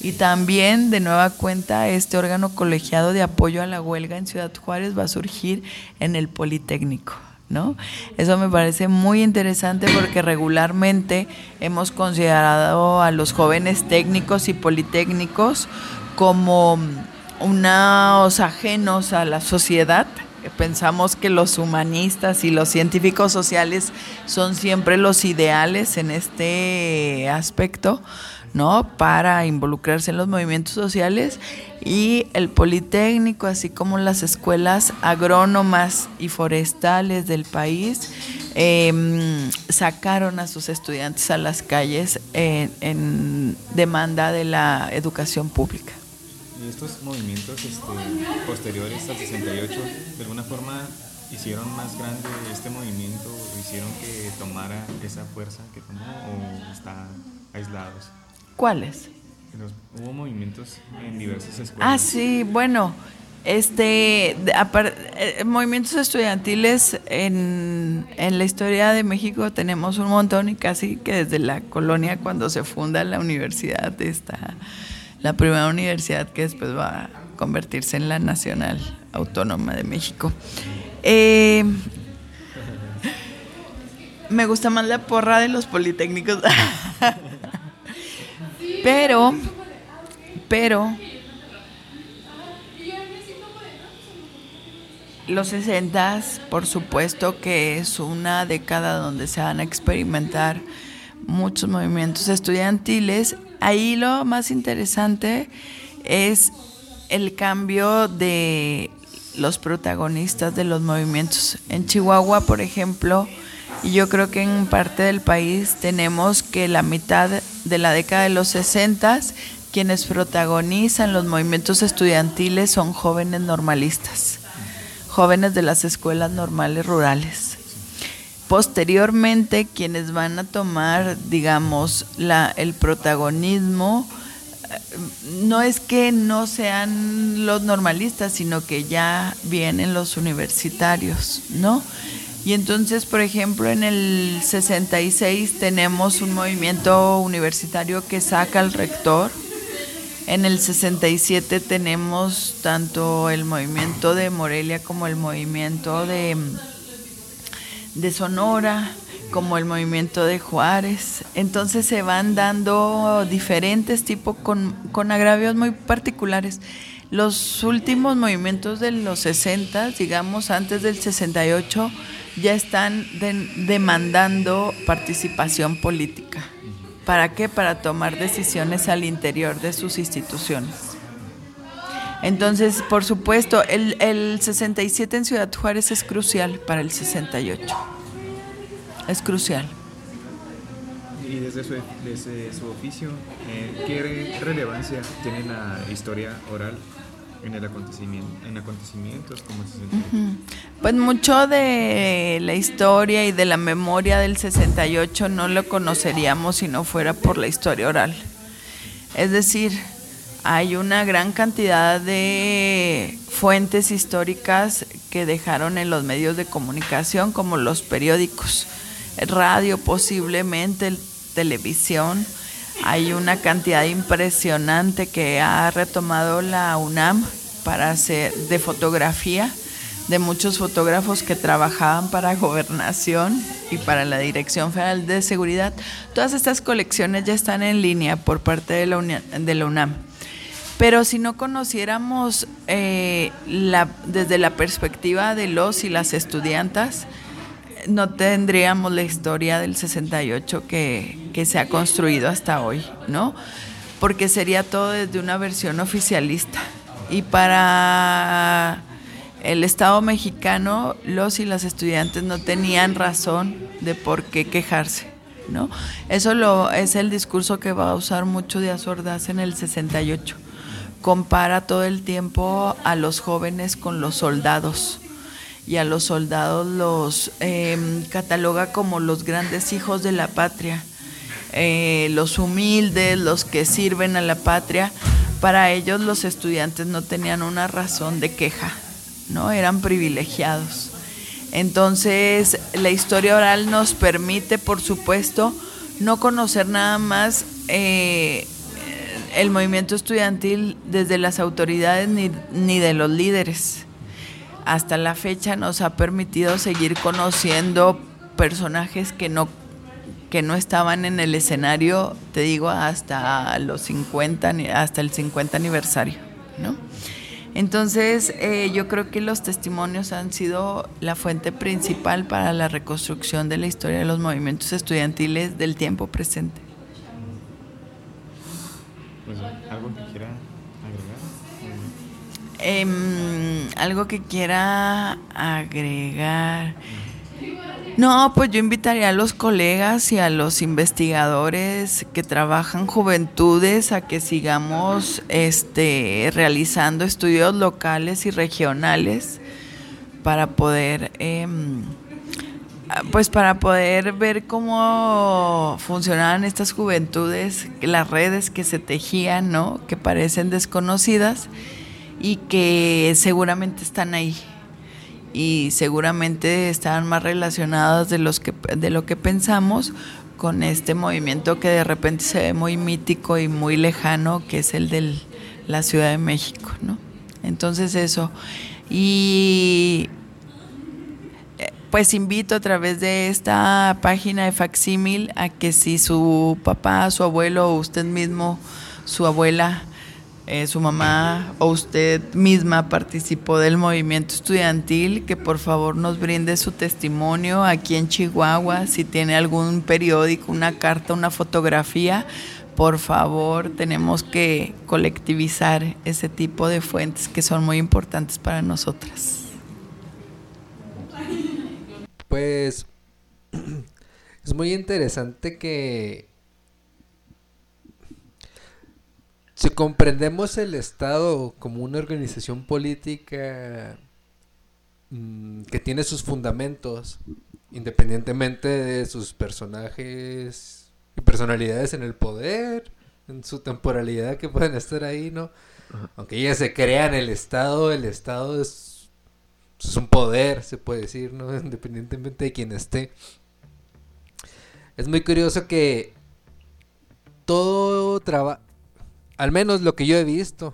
Y también, de nueva cuenta, este órgano colegiado de apoyo a la huelga en Ciudad Juárez va a surgir en el Politécnico. ¿No? Eso me parece muy interesante porque regularmente hemos considerado a los jóvenes técnicos y politécnicos como unos ajenos a la sociedad. Pensamos que los humanistas y los científicos sociales son siempre los ideales en este aspecto, ¿no? Para involucrarse en los movimientos sociales y el Politécnico, así como las escuelas agrónomas y forestales del país, em, sacaron a sus estudiantes a las calles en, demanda de la educación pública. Y estos movimientos este, posteriores al 68, de alguna forma hicieron más grande este movimiento, hicieron que tomara esa fuerza que tomó o está aislados. ¿Cuáles? hubo movimientos en diversas escuelas. Ah, sí, bueno, este, eh, movimientos estudiantiles en, en, la historia de México tenemos un montón y casi que desde la colonia cuando se funda la universidad está la primera universidad que después va a convertirse en la Nacional Autónoma de México. Eh, me gusta más la porra de los politécnicos. Pero, pero, los 60, por supuesto que es una década donde se van a experimentar muchos movimientos estudiantiles. Ahí lo más interesante es el cambio de los protagonistas de los movimientos. En Chihuahua, por ejemplo, y yo creo que en parte del país tenemos que la mitad de la década de los 60 quienes protagonizan los movimientos estudiantiles son jóvenes normalistas, jóvenes de las escuelas normales rurales. Posteriormente, quienes van a tomar, digamos, la, el protagonismo, eh, no es que no sean los normalistas, sino que ya vienen los universitarios, ¿no? Y entonces, por ejemplo, en el 66 tenemos un movimiento universitario que saca al rector. En el 67 tenemos tanto el movimiento de Morelia como el movimiento de, de Sonora, como el movimiento de Juárez. Entonces se van dando diferentes tipos con, con agravios muy particulares. Los últimos movimientos de los 60, digamos antes del 68, ya están demandando participación política. ¿Para qué? Para tomar decisiones al interior de sus instituciones. Entonces, por supuesto, el, el 67 en Ciudad Juárez es crucial para el 68. Es crucial. Y desde su, desde su oficio, eh, ¿qué relevancia tiene la historia oral en el acontecimiento, en acontecimientos como se Pues mucho de la historia y de la memoria del 68 no lo conoceríamos si no fuera por la historia oral. Es decir, hay una gran cantidad de fuentes históricas que dejaron en los medios de comunicación, como los periódicos, radio posiblemente, televisión, hay una cantidad impresionante que ha retomado la UNAM para hacer de fotografía de muchos fotógrafos que trabajaban para gobernación y para la Dirección Federal de Seguridad. Todas estas colecciones ya están en línea por parte de la, UNAM. Pero si no conociéramos eh, desde la perspectiva de los y las estudiantas, no tendríamos la historia del 68 que, que se ha construido hasta hoy, ¿no? Porque sería todo desde una versión oficialista. Y para el Estado mexicano, los y las estudiantes no tenían razón de por qué quejarse. ¿no? Eso lo, es el discurso que va a usar mucho Díaz Ordaz en el 68. Compara todo el tiempo a los jóvenes con los soldados y a los soldados los em, cataloga como los grandes hijos de la patria. Eh, los humildes, los que sirven a la patria, para ellos los estudiantes no tenían una razón de queja, ¿no? Eran privilegiados. Entonces, la historia oral nos permite, por supuesto, no conocer nada más eh, el movimiento estudiantil desde las autoridades ni, ni de los líderes. Hasta la fecha nos ha permitido seguir conociendo personajes que no que no estaban en el escenario, te digo, hasta los 50, hasta el 50 aniversario, ¿no? Entonces, eh, yo creo que los testimonios han sido la fuente principal para la reconstrucción de la historia de los movimientos estudiantiles del tiempo presente. Pues, ¿Algo que quiera agregar? Em, algo que quiera agregar. No, pues yo invitaría a los colegas y a los investigadores que trabajan juventudes a que sigamos este, realizando estudios locales y regionales para poder, em, pues para poder ver cómo funcionaban estas juventudes, las redes que se tejían, ¿no? Que parecen desconocidas y que seguramente están ahí y seguramente estaban más relacionadas de, los que, de lo que pensamos con este movimiento que de repente se ve muy mítico y muy lejano, que es el de la Ciudad de México, ¿no? Entonces eso. Y eh, pues invito a través de esta página de Facsímil a que si su papá, su abuelo o usted mismo, su abuela, eh, su mamá o usted misma participó del movimiento estudiantil, que por favor nos brinde su testimonio aquí en Chihuahua, si tiene algún periódico, una carta, una fotografía, por favor tenemos que colectivizar ese tipo de fuentes que son muy importantes para nosotras. Pues es muy interesante que Si comprendemos el Estado como una organización política mm, que tiene sus fundamentos, independientemente de sus personajes y personalidades en el poder, en su temporalidad que pueden estar ahí, ¿no? Aunque ellas se crean el Estado, el Estado es, es un poder, se puede decir, ¿no? Independientemente de quien esté. Es muy curioso que todo trabajo al menos lo que yo he visto,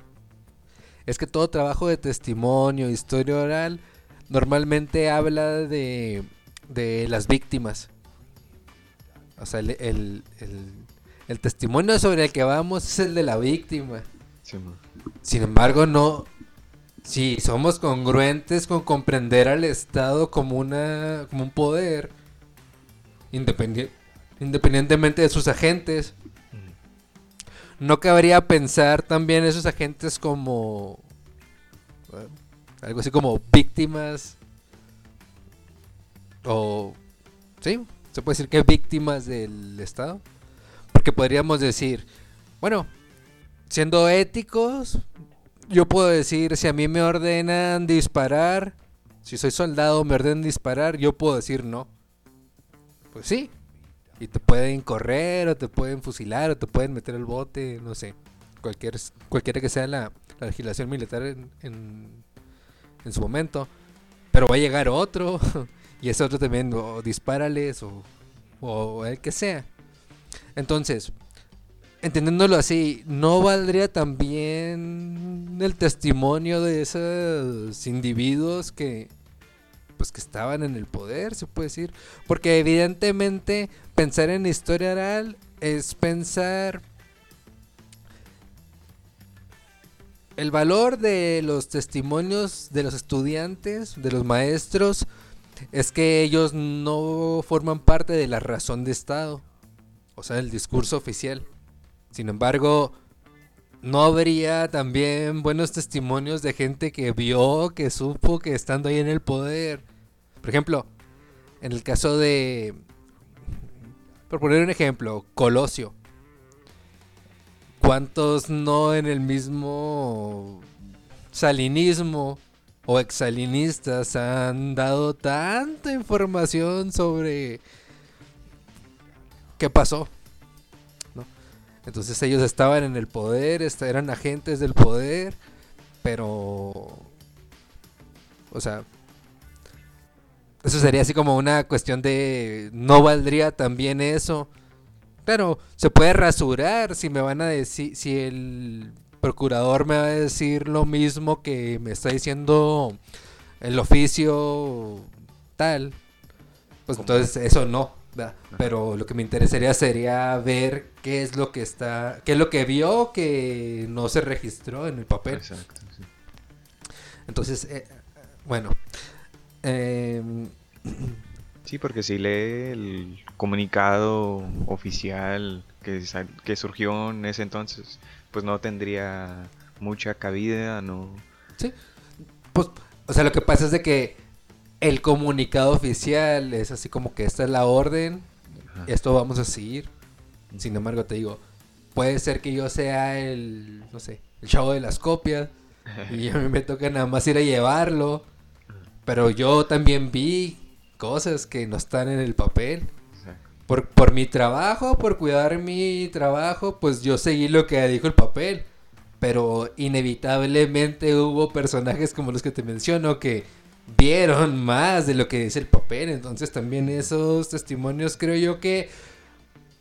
es que todo trabajo de testimonio, historia oral, normalmente habla de, de las víctimas. O sea, el, testimonio sobre el que vamos es el de la víctima. Sin embargo, no. Si somos congruentes con comprender al Estado como, una, como un poder, independientemente de sus agentes, no cabría pensar también esos agentes como algo así como víctimas o sí, se puede decir que víctimas del Estado, porque podríamos decir, bueno, siendo éticos, yo puedo decir si a mí me ordenan disparar, si soy soldado me ordenan disparar, yo puedo decir no. Pues sí, y te pueden correr, o te pueden fusilar, o te pueden meter al bote, no sé. Cualquier, cualquiera que sea la, legislación militar en, en, su momento. Pero va a llegar otro, y ese otro también, o dispárales, o, o el que sea. Entonces, entendiéndolo así, ¿no valdría también el testimonio de esos individuos que, pues que estaban en el poder, se puede decir. Porque evidentemente pensar en historia oral es pensar el valor de los testimonios de los estudiantes, de los maestros, es que ellos no forman parte de la razón de Estado, o sea, el discurso oficial. Sin embargo, no habría también buenos testimonios de gente que vio, que supo que estando ahí en el poder. Por ejemplo, en el caso de, por poner un ejemplo, Colosio. ¿Cuántos no en el mismo salinismo o exsalinistas han dado tanta información sobre qué pasó? Entonces ellos estaban en el poder, eran agentes del poder, pero... O sea... Eso sería así como una cuestión de... No valdría también eso. Claro, se puede rasurar si me van a decir... Si el procurador me va a decir lo mismo que me está diciendo el oficio tal. Pues entonces eso no. Pero lo que me interesaría sería ver qué es lo que está, qué es lo que vio que no se registró en el papel. Exacto. sí. Entonces, eh, bueno, em, Sí, porque si lee el comunicado oficial que, que surgió en ese entonces, pues no tendría mucha cabida, no. sí, pues, o sea, lo que pasa es de que el comunicado oficial es así como que esta es la orden, Ajá. esto vamos a seguir. Sin embargo, te digo, puede ser que yo sea el, no sé, el chavo de las copias y a mí me toca nada más ir a llevarlo. Pero yo también vi cosas que no están en el papel. Por, por mi trabajo, por cuidar mi trabajo, pues yo seguí lo que dijo el papel. Pero inevitablemente hubo personajes como los que te menciono que vieron más de lo que dice el papel. Entonces también esos testimonios creo yo que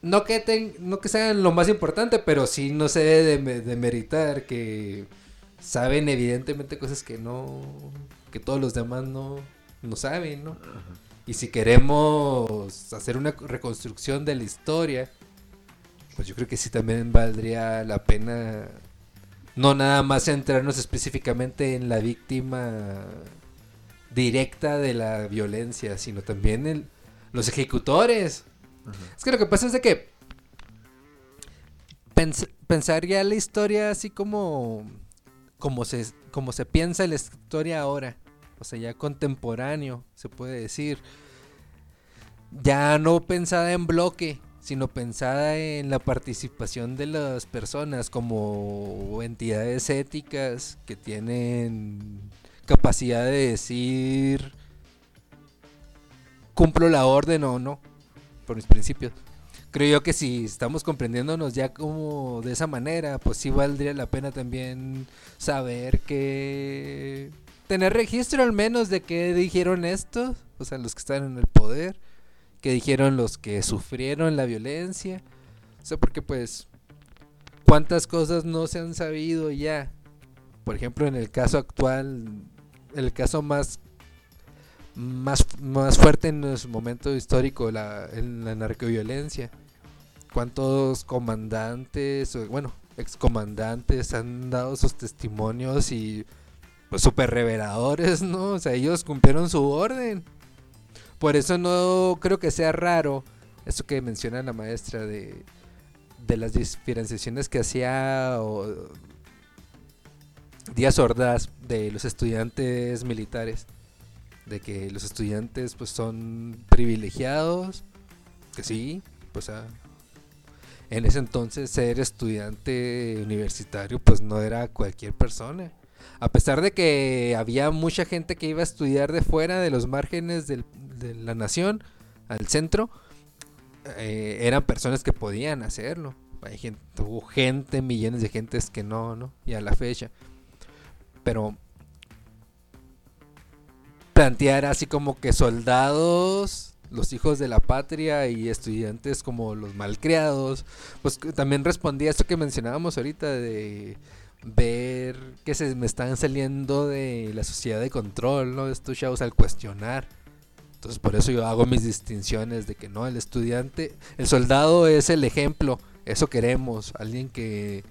no que, ten- no que sean lo más importante, pero sí no se debe de, me- de meritar que saben evidentemente cosas que no, que todos los demás no, no saben, ¿no? Y si queremos hacer una reconstrucción de la historia, pues yo creo que sí también valdría la pena no nada más centrarnos específicamente en la víctima directa de la violencia, sino también los ejecutores. Es que lo que pasa es de que pens- pensar ya la historia así como como se como se piensa la historia ahora, o sea, ya contemporáneo, se puede decir. Ya no pensada en bloque, sino pensada en la participación de las personas como entidades éticas que tienen capacidad de decir cumplo la orden o no por mis principios. Creo yo que si estamos comprendiéndonos ya como de esa manera, pues sí valdría la pena también saber que tener registro al menos de qué dijeron estos, o sea, los que están en el poder, qué dijeron los que sufrieron la violencia. O sea, porque pues cuántas cosas no se han sabido ya. Por ejemplo, en el caso actual, el caso más más, más fuerte en su momento histórico, la, en la narcoviolencia. ¿Cuántos comandantes, bueno, excomandantes han dado sus testimonios y pues súper reveladores, ¿no? O sea, ellos cumplieron su orden. Por eso no creo que sea raro eso que menciona la maestra de, de las diferenciaciones que hacía o, Díaz Ordaz de los estudiantes militares de que los estudiantes pues son privilegiados, que sí, pues ah, en ese entonces ser estudiante universitario pues no era cualquier persona. A pesar de que había mucha gente que iba a estudiar de fuera de los márgenes de la nación al centro, eh, eran personas que podían hacerlo. Hay gente, hubo gente, millones de gentes que no, ¿no? Y a la fecha. Pero plantear así como que soldados, los hijos de la patria y estudiantes como los malcriados, pues también respondía a esto que mencionábamos ahorita de ver que se me están saliendo de la sociedad de control, ¿no? Estos chavos al cuestionar. Entonces por eso yo hago mis distinciones de que no, el estudiante, el soldado es el ejemplo, eso queremos, alguien que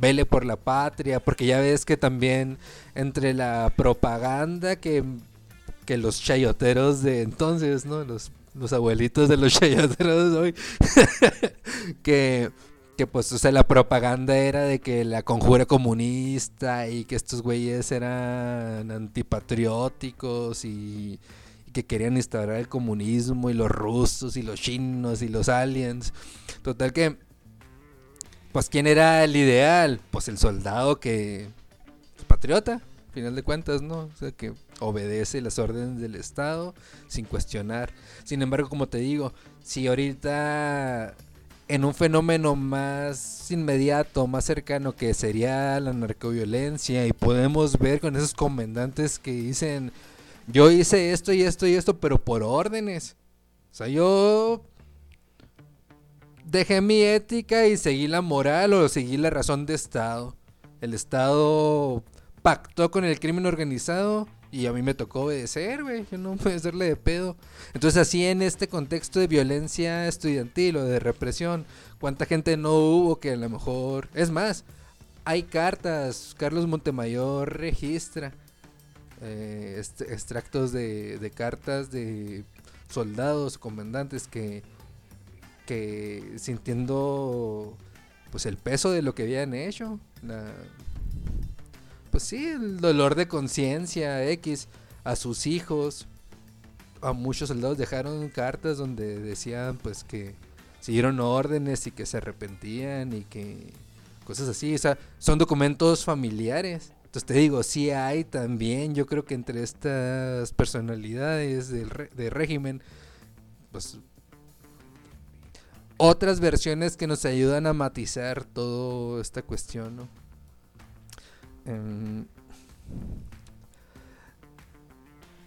vele por la patria, porque ya ves que también entre la propaganda que, que los chayoteros de entonces, ¿no? Los, los abuelitos de los chayoteros hoy, que, que pues, o sea, la propaganda era de que la conjura comunista y que estos güeyes eran antipatrióticos y que querían instaurar el comunismo y los rusos y los chinos y los aliens. Total que pues quién era el ideal, pues el soldado que pues, patriota, al final de cuentas, ¿no? O sea, que obedece las órdenes del Estado sin cuestionar. Sin embargo, como te digo, si ahorita en un fenómeno más inmediato, más cercano que sería la narcoviolencia y podemos ver con esos comandantes que dicen yo hice esto y esto y esto pero por órdenes. O sea, yo dejé mi ética y seguí la moral o seguí la razón de Estado. El Estado pactó con el crimen organizado y a mí me tocó obedecer, güey. Yo no puedo hacerle de pedo. Entonces, así en este contexto de violencia estudiantil o de represión, ¿cuánta gente no hubo que a lo mejor. Es más, hay cartas. Carlos Montemayor registra eh, extractos de, de cartas de soldados, comandantes que que sintiendo pues el peso de lo que habían hecho, pues sí, el dolor de conciencia X a sus hijos, a muchos soldados dejaron cartas donde decían pues que siguieron órdenes y que se arrepentían y que cosas así, o sea, son documentos familiares. Entonces te digo, sí hay también, yo creo que entre estas personalidades del de régimen, pues otras versiones que nos ayudan a matizar toda esta cuestión. Em,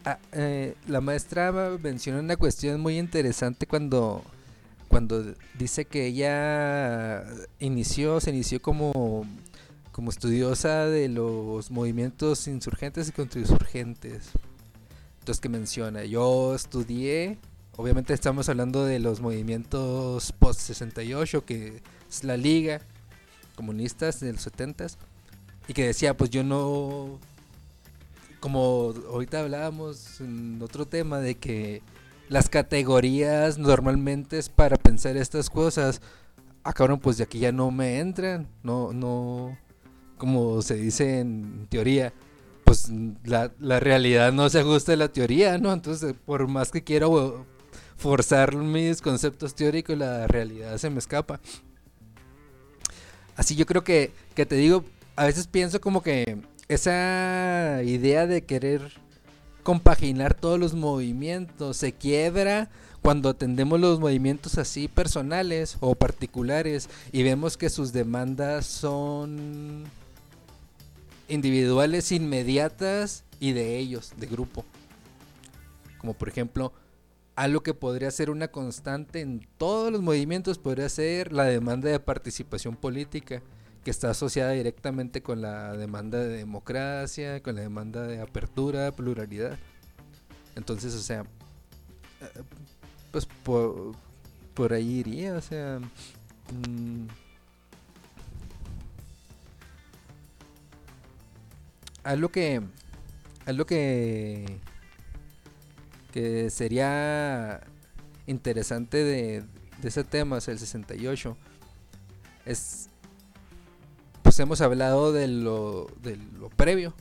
ah, eh, la maestra menciona una cuestión muy interesante cuando, cuando dice que ella inició, se inició como, como estudiosa de los movimientos insurgentes y contrainsurgentes. Entonces que menciona, yo estudié Obviamente estamos hablando de los movimientos post-68, que es la Liga Comunistas de los 70 y que decía, pues yo no, como ahorita hablábamos en otro tema, de que las categorías normalmente es para pensar estas cosas, acabaron pues de aquí ya no me entran, no, no, como se dice en teoría, pues la, la realidad no se ajusta a la teoría, ¿no? Entonces, por más que quiero forzar mis conceptos teóricos, la realidad se me escapa. Así yo creo que, que te digo, a veces pienso como que esa idea de querer compaginar todos los movimientos se quiebra cuando atendemos los movimientos así personales o particulares y vemos que sus demandas son individuales inmediatas y de ellos, de grupo. Como por ejemplo, algo que podría ser una constante en todos los movimientos podría ser la demanda de participación política, que está asociada directamente con la demanda de democracia, con la demanda de apertura, pluralidad. Entonces, o sea, eh, pues por, ahí iría, o sea... Mm, algo que... Algo que que sería interesante de, ese tema, es el 68, es, pues hemos hablado de lo, de lo previo,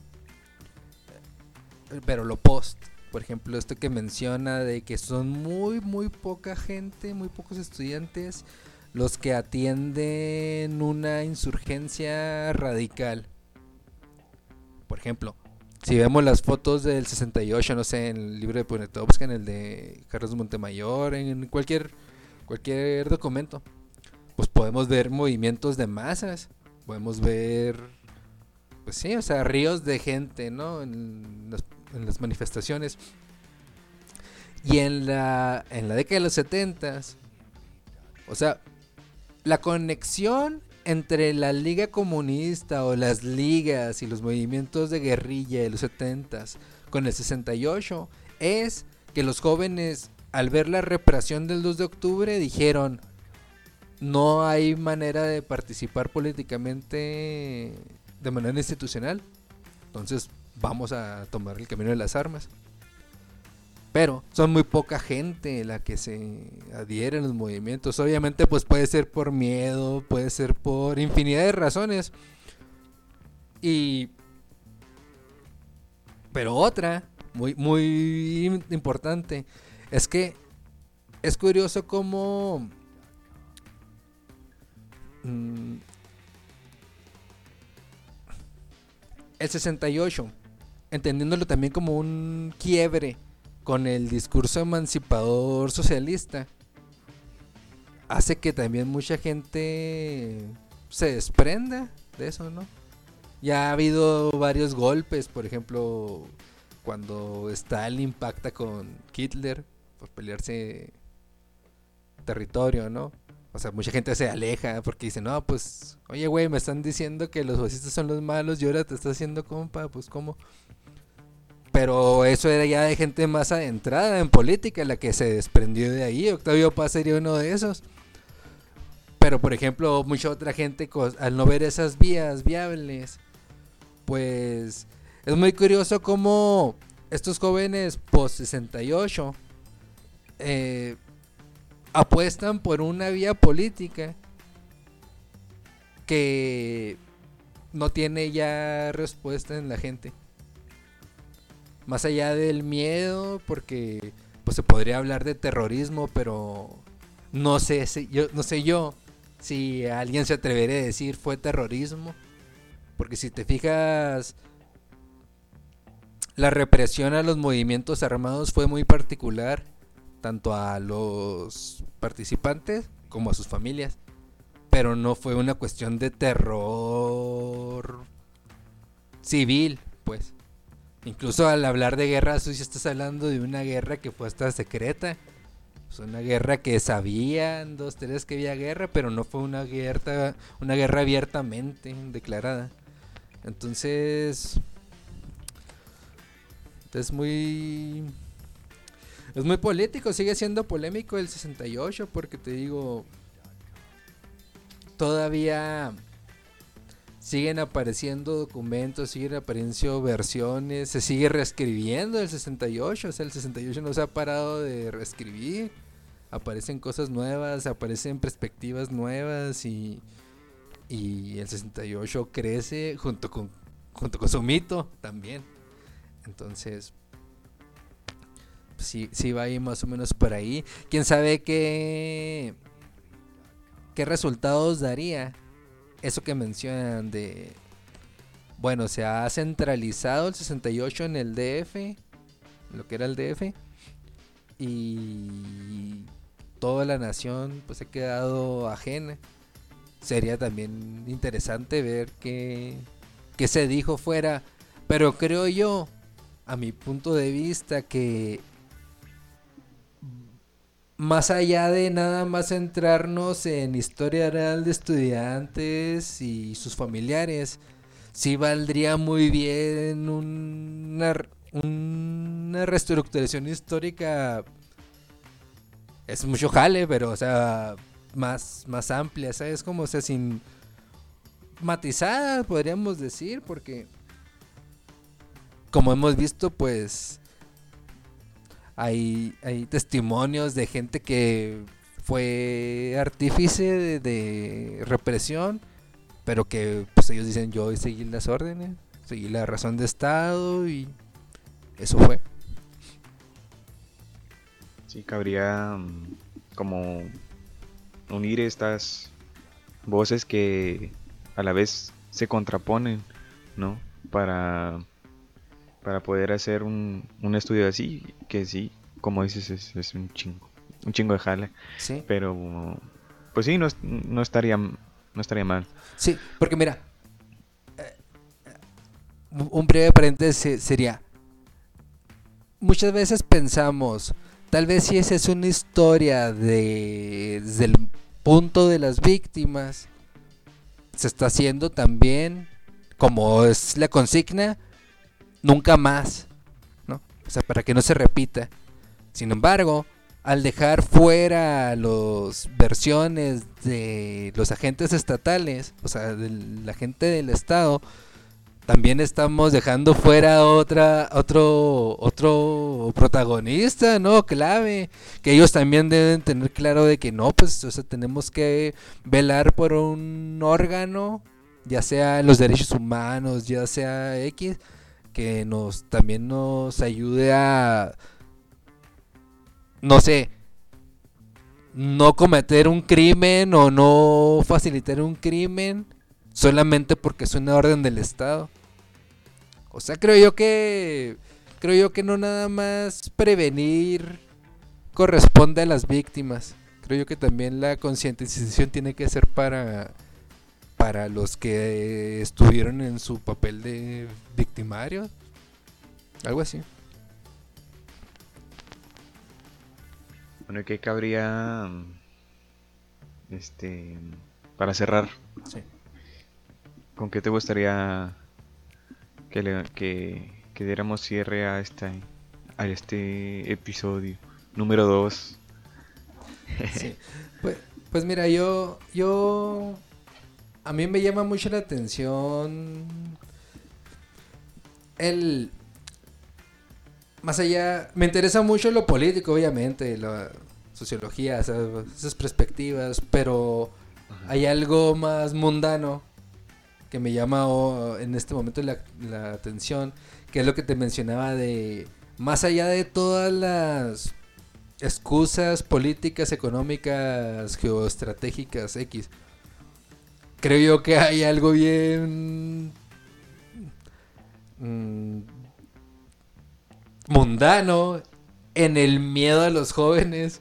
pero lo post, por ejemplo, esto que menciona de que son muy, muy poca gente, muy pocos estudiantes los que atienden una insurgencia radical. Por ejemplo, si vemos las fotos del 68, no sé, en el libro de Poniatowska, en el de Carlos Montemayor, en cualquier, cualquier documento, pues podemos ver movimientos de masas, podemos ver, pues sí, o sea, ríos de gente, ¿no? En las, manifestaciones. Y en la, en la década de los 70, o sea, la conexión entre la Liga Comunista o las ligas y los movimientos de guerrilla de los 70 con el 68 es que los jóvenes al ver la represión del 2 de octubre dijeron no hay manera de participar políticamente de manera institucional. Entonces vamos a tomar el camino de las armas. Pero son muy poca gente la que se adhiere a los movimientos. Obviamente pues puede ser por miedo, puede ser por infinidad de razones. Y... Pero otra, muy, muy importante, es que es curioso cómo... Mm, el 68, entendiéndolo también como un quiebre con el discurso emancipador socialista, hace que también mucha gente se desprenda de eso, ¿no? Ya ha habido varios golpes, por ejemplo, cuando Stalin impacta con Hitler por pelearse territorio, ¿no? O sea, mucha gente se aleja porque dice, no, pues, oye, güey, me están diciendo que los fascistas son los malos y ahora te estás haciendo compa, pues, ¿cómo? Pero eso era ya de gente más adentrada en política, la que se desprendió de ahí. Octavio Paz sería uno de esos. Pero, por ejemplo, mucha otra gente, al no ver esas vías viables, pues es muy curioso cómo estos jóvenes post 68 eh, apuestan por una vía política que no tiene ya respuesta en la gente. Más allá del miedo, porque pues se podría hablar de terrorismo, pero no sé si yo no sé yo si alguien se atrevería a decir fue terrorismo, porque si te fijas la represión a los movimientos armados fue muy particular, tanto a los participantes como a sus familias. Pero no fue una cuestión de terror civil, pues. Incluso al hablar de guerra, tú estás hablando de una guerra que fue hasta secreta. Es una guerra que sabían dos, tres que había guerra, pero no fue una guerra, una guerra abiertamente declarada. Entonces, es muy... Es muy político, sigue siendo polémico el 68 porque te digo, todavía siguen apareciendo documentos, siguen apareciendo versiones, se sigue reescribiendo el 68, o sea, el 68 no se ha parado de reescribir, aparecen cosas nuevas, aparecen perspectivas nuevas y, y el 68 crece junto con, junto con su mito también. Entonces, sí, sí va ahí más o menos por ahí. ¿Quién sabe qué, qué resultados daría eso que mencionan de... Bueno, se ha centralizado el 68 en el DF, lo que era el DF, y toda la nación pues ha quedado ajena. Sería también interesante ver qué, qué se dijo fuera, pero creo yo a mi punto de vista que más allá de nada más centrarnos en historia real de estudiantes y sus familiares, sí valdría muy bien una, una reestructuración histórica. Es mucho jale, pero o sea, más, más amplia, ¿sabes? Como, o sea, sin matizada, podríamos decir, porque como hemos visto, pues hay, hay testimonios de gente que fue artífice de, represión, pero que pues ellos dicen yo seguí las órdenes, seguí la razón de Estado y eso fue. Sí, cabría mm, como unir estas voces que a la vez se contraponen, ¿no? Para para poder hacer un, estudio así, que sí, como dices, es, un chingo, un chingo de jale. Sí. Pero, pues sí, no, no, estaría, no estaría mal. Sí, porque mira, eh, un breve paréntesis sería, muchas veces pensamos, tal vez si esa es una historia de, desde el punto de las víctimas, se está haciendo también, como es la consigna, nunca más, ¿no? O sea, para que no se repita. Sin embargo, al dejar fuera las versiones de los agentes estatales, o sea, de la gente del Estado, también estamos dejando fuera otra, otro, otro protagonista, ¿no? Clave, que ellos también deben tener claro de que no, pues, o sea, tenemos que velar por un órgano, ya sea los derechos humanos, ya sea X, que nos también nos ayude a no sé no cometer un crimen o no facilitar un crimen solamente porque es una orden del Estado. O sea, creo yo que creo yo que no nada más prevenir corresponde a las víctimas. Creo yo que también la concientización tiene que ser para para los que estuvieron en su papel de victimario. Algo así. Bueno, ¿y qué cabría este para cerrar? Sí. ¿Con qué te gustaría que, le, que, que diéramos cierre a esta a este episodio número 2? Sí. Pues, pues mira, yo yo a mí me llama mucho la atención el más allá, me interesa mucho lo político, obviamente, la sociología, esas, esas perspectivas, pero hay algo más mundano que me llama oh, en este momento la, la atención, que es lo que te mencionaba de, más allá de todas las excusas políticas, económicas, geoestratégicas, X, creo yo que hay algo bien mm, mundano en el miedo a los jóvenes.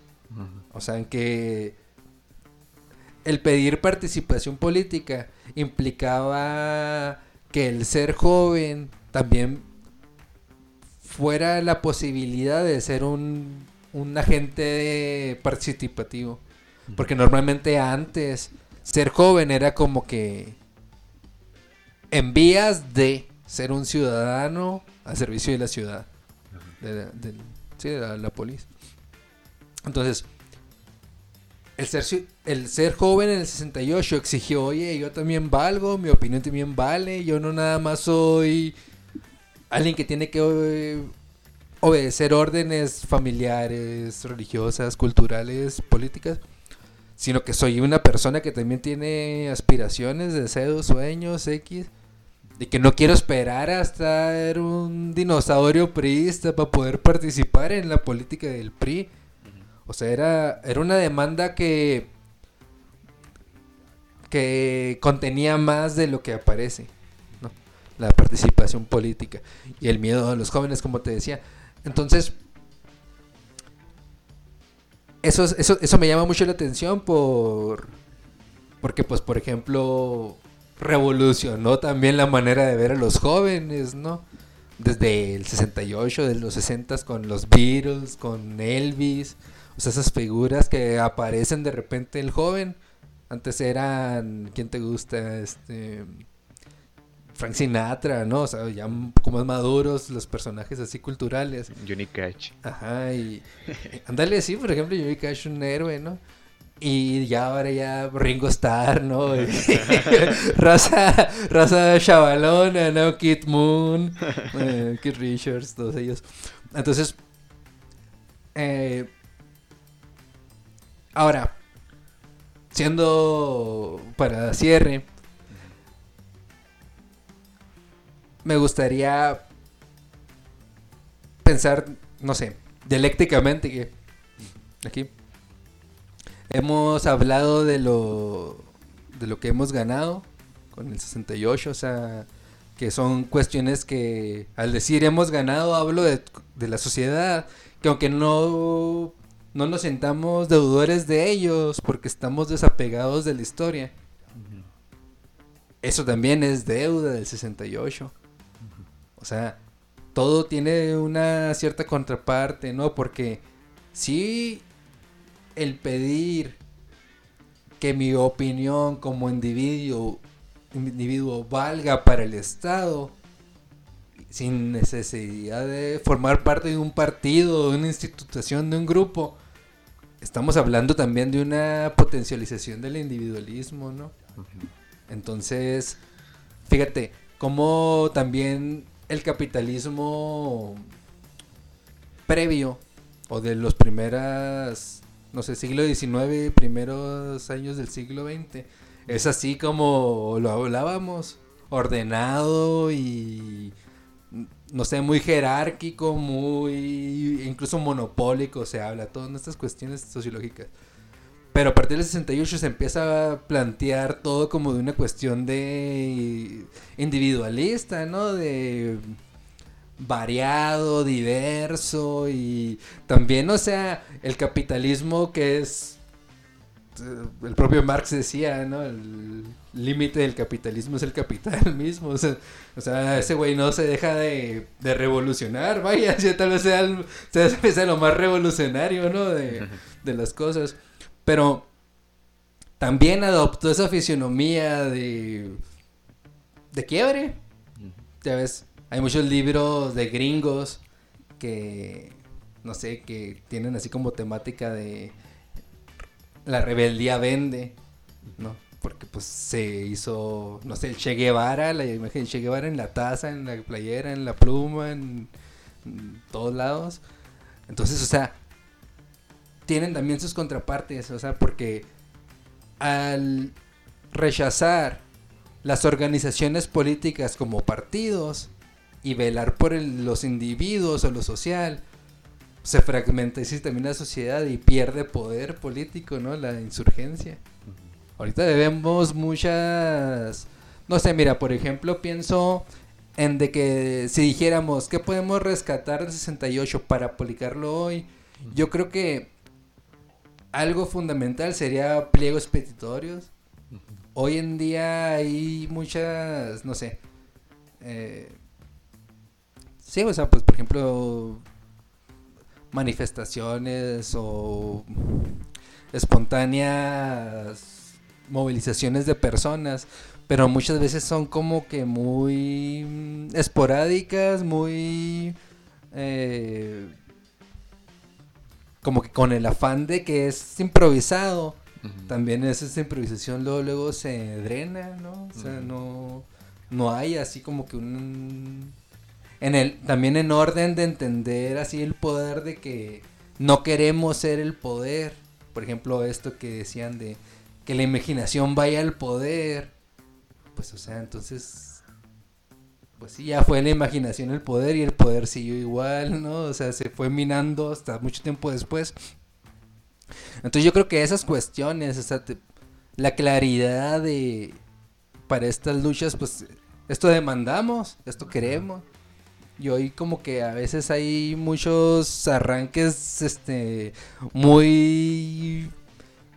O sea, en que el pedir participación política implicaba que el ser joven también fuera la posibilidad de ser un, un agente participativo. Porque normalmente antes ser joven era como que en vías de ser un ciudadano al servicio de la ciudad, de, la- del- sí, de la, la policía. Entonces, el ser, el ser joven en el 68 exigió, oye, yo también valgo, mi opinión también vale, yo no nada más soy alguien que tiene que eh, obedecer órdenes familiares, religiosas, culturales, políticas, sino que soy una persona que también tiene aspiraciones, deseos, sueños, X, y que no quiero esperar hasta ser un dinosaurio priista para poder participar en la política del PRI. O sea, era, era una demanda que, que contenía más de lo que aparece, ¿no? La participación política y el miedo a los jóvenes, como te decía. Entonces, eso, es- eso, eso me llama mucho la atención por... Porque, pues, por ejemplo, revolucionó también la manera de ver a los jóvenes, ¿no? Desde el 68, de los 60 con los Beatles, con Elvis, o sea, esas figuras que aparecen de repente el joven. Antes eran, ¿quién te gusta? Este... Frank Sinatra, ¿no? O sea, ya un poco más maduros los personajes así culturales. Johnny Cash. Ajá, y ándale, sí, por ejemplo, Johnny Cash un héroe, ¿no? Y ya ahora ya Ringo Starr, ¿no? Raza, raza chavalona, ¿no? Kid Moon, eh, Kid Richards, todos ellos. Entonces, eh, ahora, siendo para cierre, me gustaría pensar, no sé, dialécticamente que aquí hemos hablado de lo de lo que hemos ganado con el 68, o sea, que son cuestiones que al decir hemos ganado hablo de, de la sociedad, que aunque no no nos sentamos deudores de ellos porque estamos desapegados de la historia. Eso también es deuda del 68. O sea, todo tiene una cierta contraparte, ¿no? Porque si el pedir que mi opinión como individuo, individuo valga para el Estado, sin necesidad de formar parte de un partido, de una institución, de un grupo, estamos hablando también de una potencialización del individualismo, ¿no? Entonces, fíjate, cómo también el capitalismo previo o de los primeras, no sé, siglo XIX, primeros años del siglo XX, es así como lo hablábamos, ordenado y no sé, muy jerárquico, muy incluso monopólico se habla, todas estas cuestiones sociológicas. Pero a partir del 68 se empieza a plantear todo como de una cuestión de individualista, ¿no? De variado, diverso y también, o sea, el capitalismo que es el propio Marx decía, ¿no? El límite del capitalismo es el capital mismo. O sea, o sea ese güey no se deja de, de revolucionar, vaya, ya tal vez sea, el- sea lo más revolucionario, ¿no? De, de las cosas. Pero también adoptó esa fisionomía de, de quiebre. Ya ves, hay muchos libros de gringos que, no sé, que tienen así como temática de la rebeldía vende, ¿no? Porque pues se hizo, no sé, el Che Guevara, la imagen de Che Guevara en la taza, en la playera, en la pluma, en, en todos lados. Entonces, o sea, tienen también sus contrapartes, o sea, porque al rechazar las organizaciones políticas como partidos y velar por el- los individuos o lo social, se fragmenta así también la sociedad y pierde poder político, ¿no? La insurgencia. Ahorita vemos muchas, no sé, mira, por ejemplo, pienso en de que si dijéramos que podemos rescatar del 68 para aplicarlo hoy, yo creo que algo fundamental sería pliegos petitorios. Hoy en día hay muchas, no sé, eh, sí, o sea, pues por ejemplo, manifestaciones o espontáneas movilizaciones de personas, pero muchas veces son como que muy esporádicas, muy... eh, como que con el afán de que es improvisado, también es esa improvisación luego, luego se drena, ¿no? O sea, no, no hay así como que un... En el, también en orden de entender así el poder de que no queremos ser el poder. Por ejemplo, esto que decían de que la imaginación vaya al poder. Pues, o sea, entonces... Pues sí, ya fue la imaginación el poder y el poder siguió igual, ¿no? O sea, se fue minando hasta mucho tiempo después. Entonces yo creo que esas cuestiones, o sea, te- la claridad de para estas luchas, pues esto demandamos, esto queremos. Y hoy como que a veces hay muchos arranques, este, muy,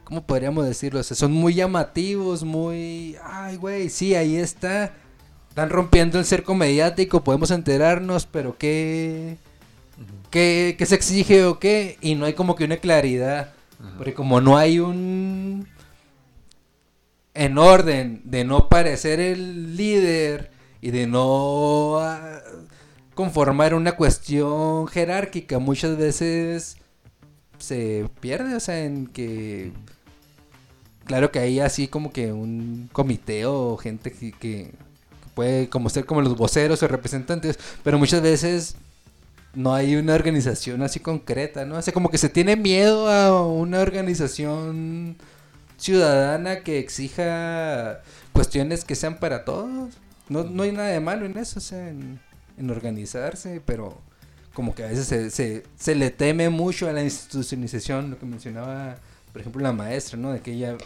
¿cómo podríamos decirlo? O sea, son muy llamativos, muy, ay, güey, sí, ahí está. Están rompiendo el cerco mediático, podemos enterarnos, pero ¿qué, qué, qué se exige o qué? Y no hay como que una claridad. Porque como no hay un... En orden de no parecer el líder y de no ah, conformar una cuestión jerárquica, muchas veces se pierde, o sea, en que... Claro que hay así como que un comité o gente que, que puede como ser como los voceros o representantes, pero muchas veces no hay una organización así concreta, ¿no? O sea, como que se tiene miedo a una organización ciudadana que exija cuestiones que sean para todos. No, no hay nada de malo en eso, o sea, en, en organizarse, pero como que a veces se, se, se le teme mucho a la institucionalización, lo que mencionaba, por ejemplo, la maestra, ¿no? De que ella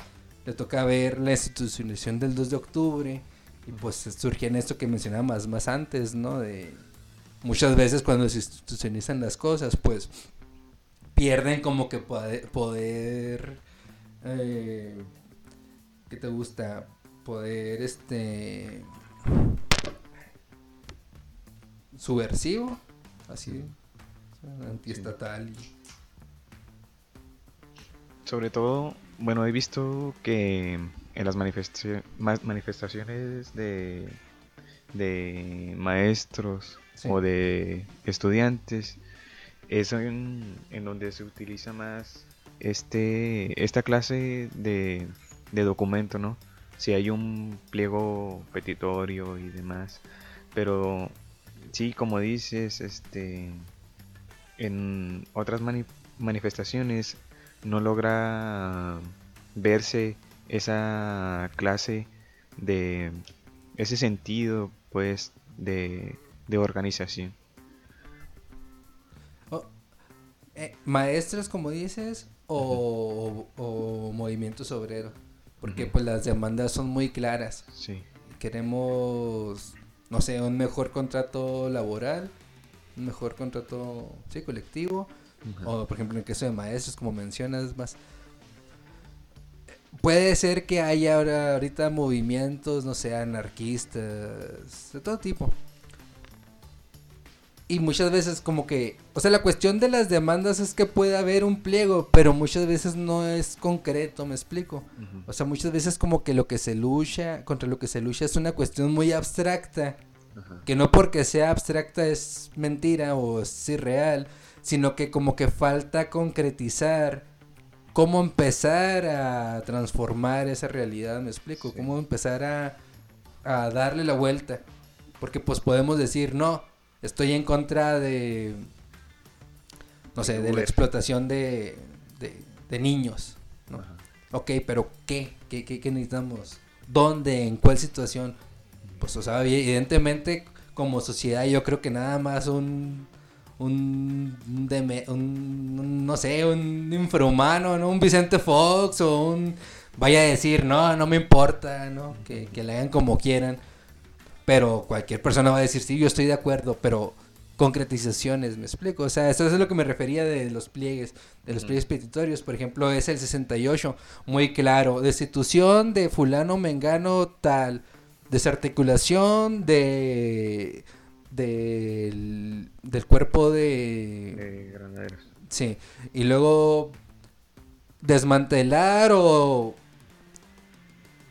le toca ver la institucionalización del 2 de octubre y pues surgían esto que mencionaba más, más antes, ¿no? De muchas veces cuando se institucionalizan las cosas, pues pierden como que poder, eh, ¿qué te gusta? Poder, este, subversivo, así, antiestatal. y- Sobre todo, bueno, he visto que en las manifesta- ma- manifestaciones de, de maestros Sí. o de estudiantes, es en, en donde se utiliza más este esta clase de, de documento, ¿no? Si hay un pliego petitorio y demás, pero sí, como dices, este en otras mani- manifestaciones no logra verse esa clase de ese sentido pues de, de organización. Oh, eh, maestros, como dices, o, o movimientos obreros, porque pues las demandas son muy claras. sí. Queremos, no sé, un mejor contrato laboral, un mejor contrato, sí, colectivo, o por ejemplo en el caso de maestros, como mencionas, más... puede ser que haya ahora, ahorita movimientos, no sé, anarquistas, de todo tipo. Y muchas veces como que, o sea, la cuestión de las demandas es que puede haber un pliego, pero muchas veces no es concreto, me explico. O sea, muchas veces como que lo que se lucha, contra lo que se lucha es una cuestión muy abstracta, que no porque sea abstracta es mentira o es irreal, sino que como que falta concretizar cómo empezar a transformar esa realidad, me explico, cómo empezar a, a darle la vuelta. Porque pues podemos decir, no, estoy en contra de, no sé, de la explotación de, de, de niños. ¿no? Ok, pero ¿qué? ¿Qué, qué? qué necesitamos? ¿Dónde? ¿En cuál situación? Pues, o sea, evidentemente como sociedad yo creo que nada más un un, deme, un, no sé, un infrahumano, ¿no? Un Vicente Fox o un vaya a decir, no, no me importa, ¿no? Que, que le hagan como quieran. Pero cualquier persona va a decir, sí, yo estoy de acuerdo, pero concretizaciones, me explico. O sea, eso es lo que me refería de los pliegues, de los pliegues petitorios. Por ejemplo, es el 68, muy claro. Destitución de fulano, mengano, tal. Desarticulación de... Del, del cuerpo de... De granaderos. Sí. Y luego desmantelar o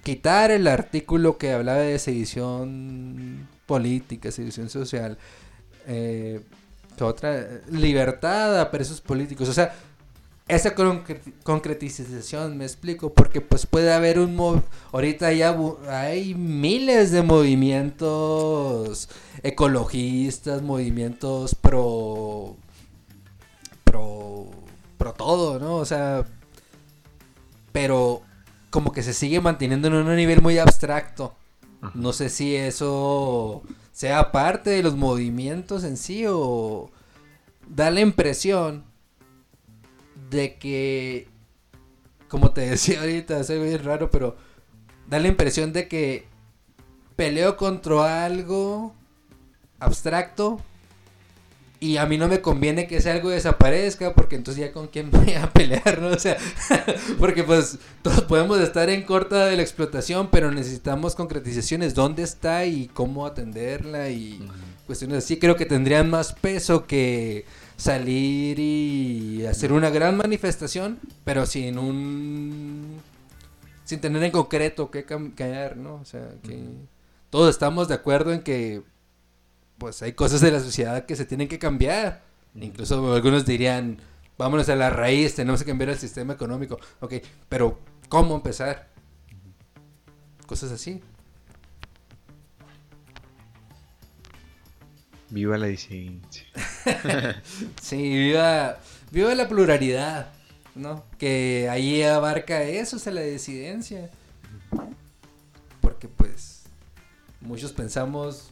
quitar el artículo que hablaba de sedición política, sedición social, eh, otra libertad a presos políticos, o sea, esa concre- concretización, me explico, porque pues puede haber un mov ahorita ya hay miles de movimientos ecologistas, movimientos pro pro pro todo, ¿no? O sea, pero como que se sigue manteniendo en un nivel muy abstracto. No sé si eso sea parte de los movimientos en sí o da la impresión de que, como te decía ahorita, es algo bien raro, pero da la impresión de que peleo contra algo abstracto y a mí no me conviene que ese algo desaparezca porque entonces ya con quién voy a pelear, ¿no? O sea, porque pues todos podemos estar en corta de la explotación, pero necesitamos concretizaciones, dónde está y cómo atenderla y cuestiones así. Creo que tendrían más peso que salir y hacer una gran manifestación, pero sin un... sin tener en concreto qué cambiar, ¿no? O sea, que todos estamos de acuerdo en que pues hay cosas de la sociedad que se tienen que cambiar. Incluso algunos dirían, vámonos a la raíz, tenemos que cambiar el sistema económico. Ok, pero ¿cómo empezar? Cosas así. Viva la disidencia. Sí, viva, viva la pluralidad, ¿no? Que ahí abarca eso, o sea, la disidencia. Porque pues muchos pensamos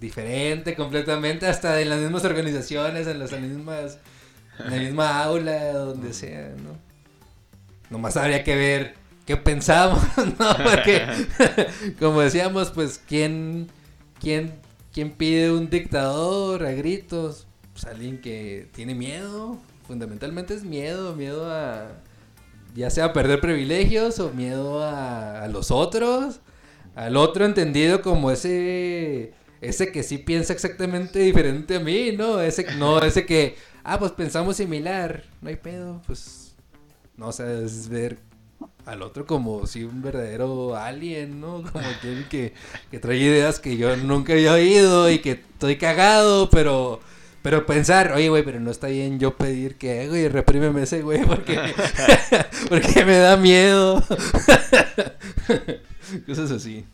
diferente completamente, hasta en las mismas organizaciones, en las mismas, en la misma aula, donde sea, ¿no? Nomás habría que ver qué pensamos, ¿no? Porque, como decíamos, pues, ¿quién, quién, quién pide un dictador a gritos? Pues alguien que tiene miedo, fundamentalmente es miedo, miedo a, ya sea a perder privilegios o miedo a, a los otros, al otro entendido como ese ese que sí piensa exactamente diferente a mí, ¿no? Ese no, ese que, ah, pues pensamos similar, no hay pedo, pues, no, sea, es ver al otro como si un verdadero alien, ¿no? Como aquel que, que trae ideas que yo nunca había oído y que estoy cagado, pero... Pero pensar, oye, güey, pero no está bien yo pedir que, güey, reprímeme ese güey porque, porque me da miedo. Cosas así.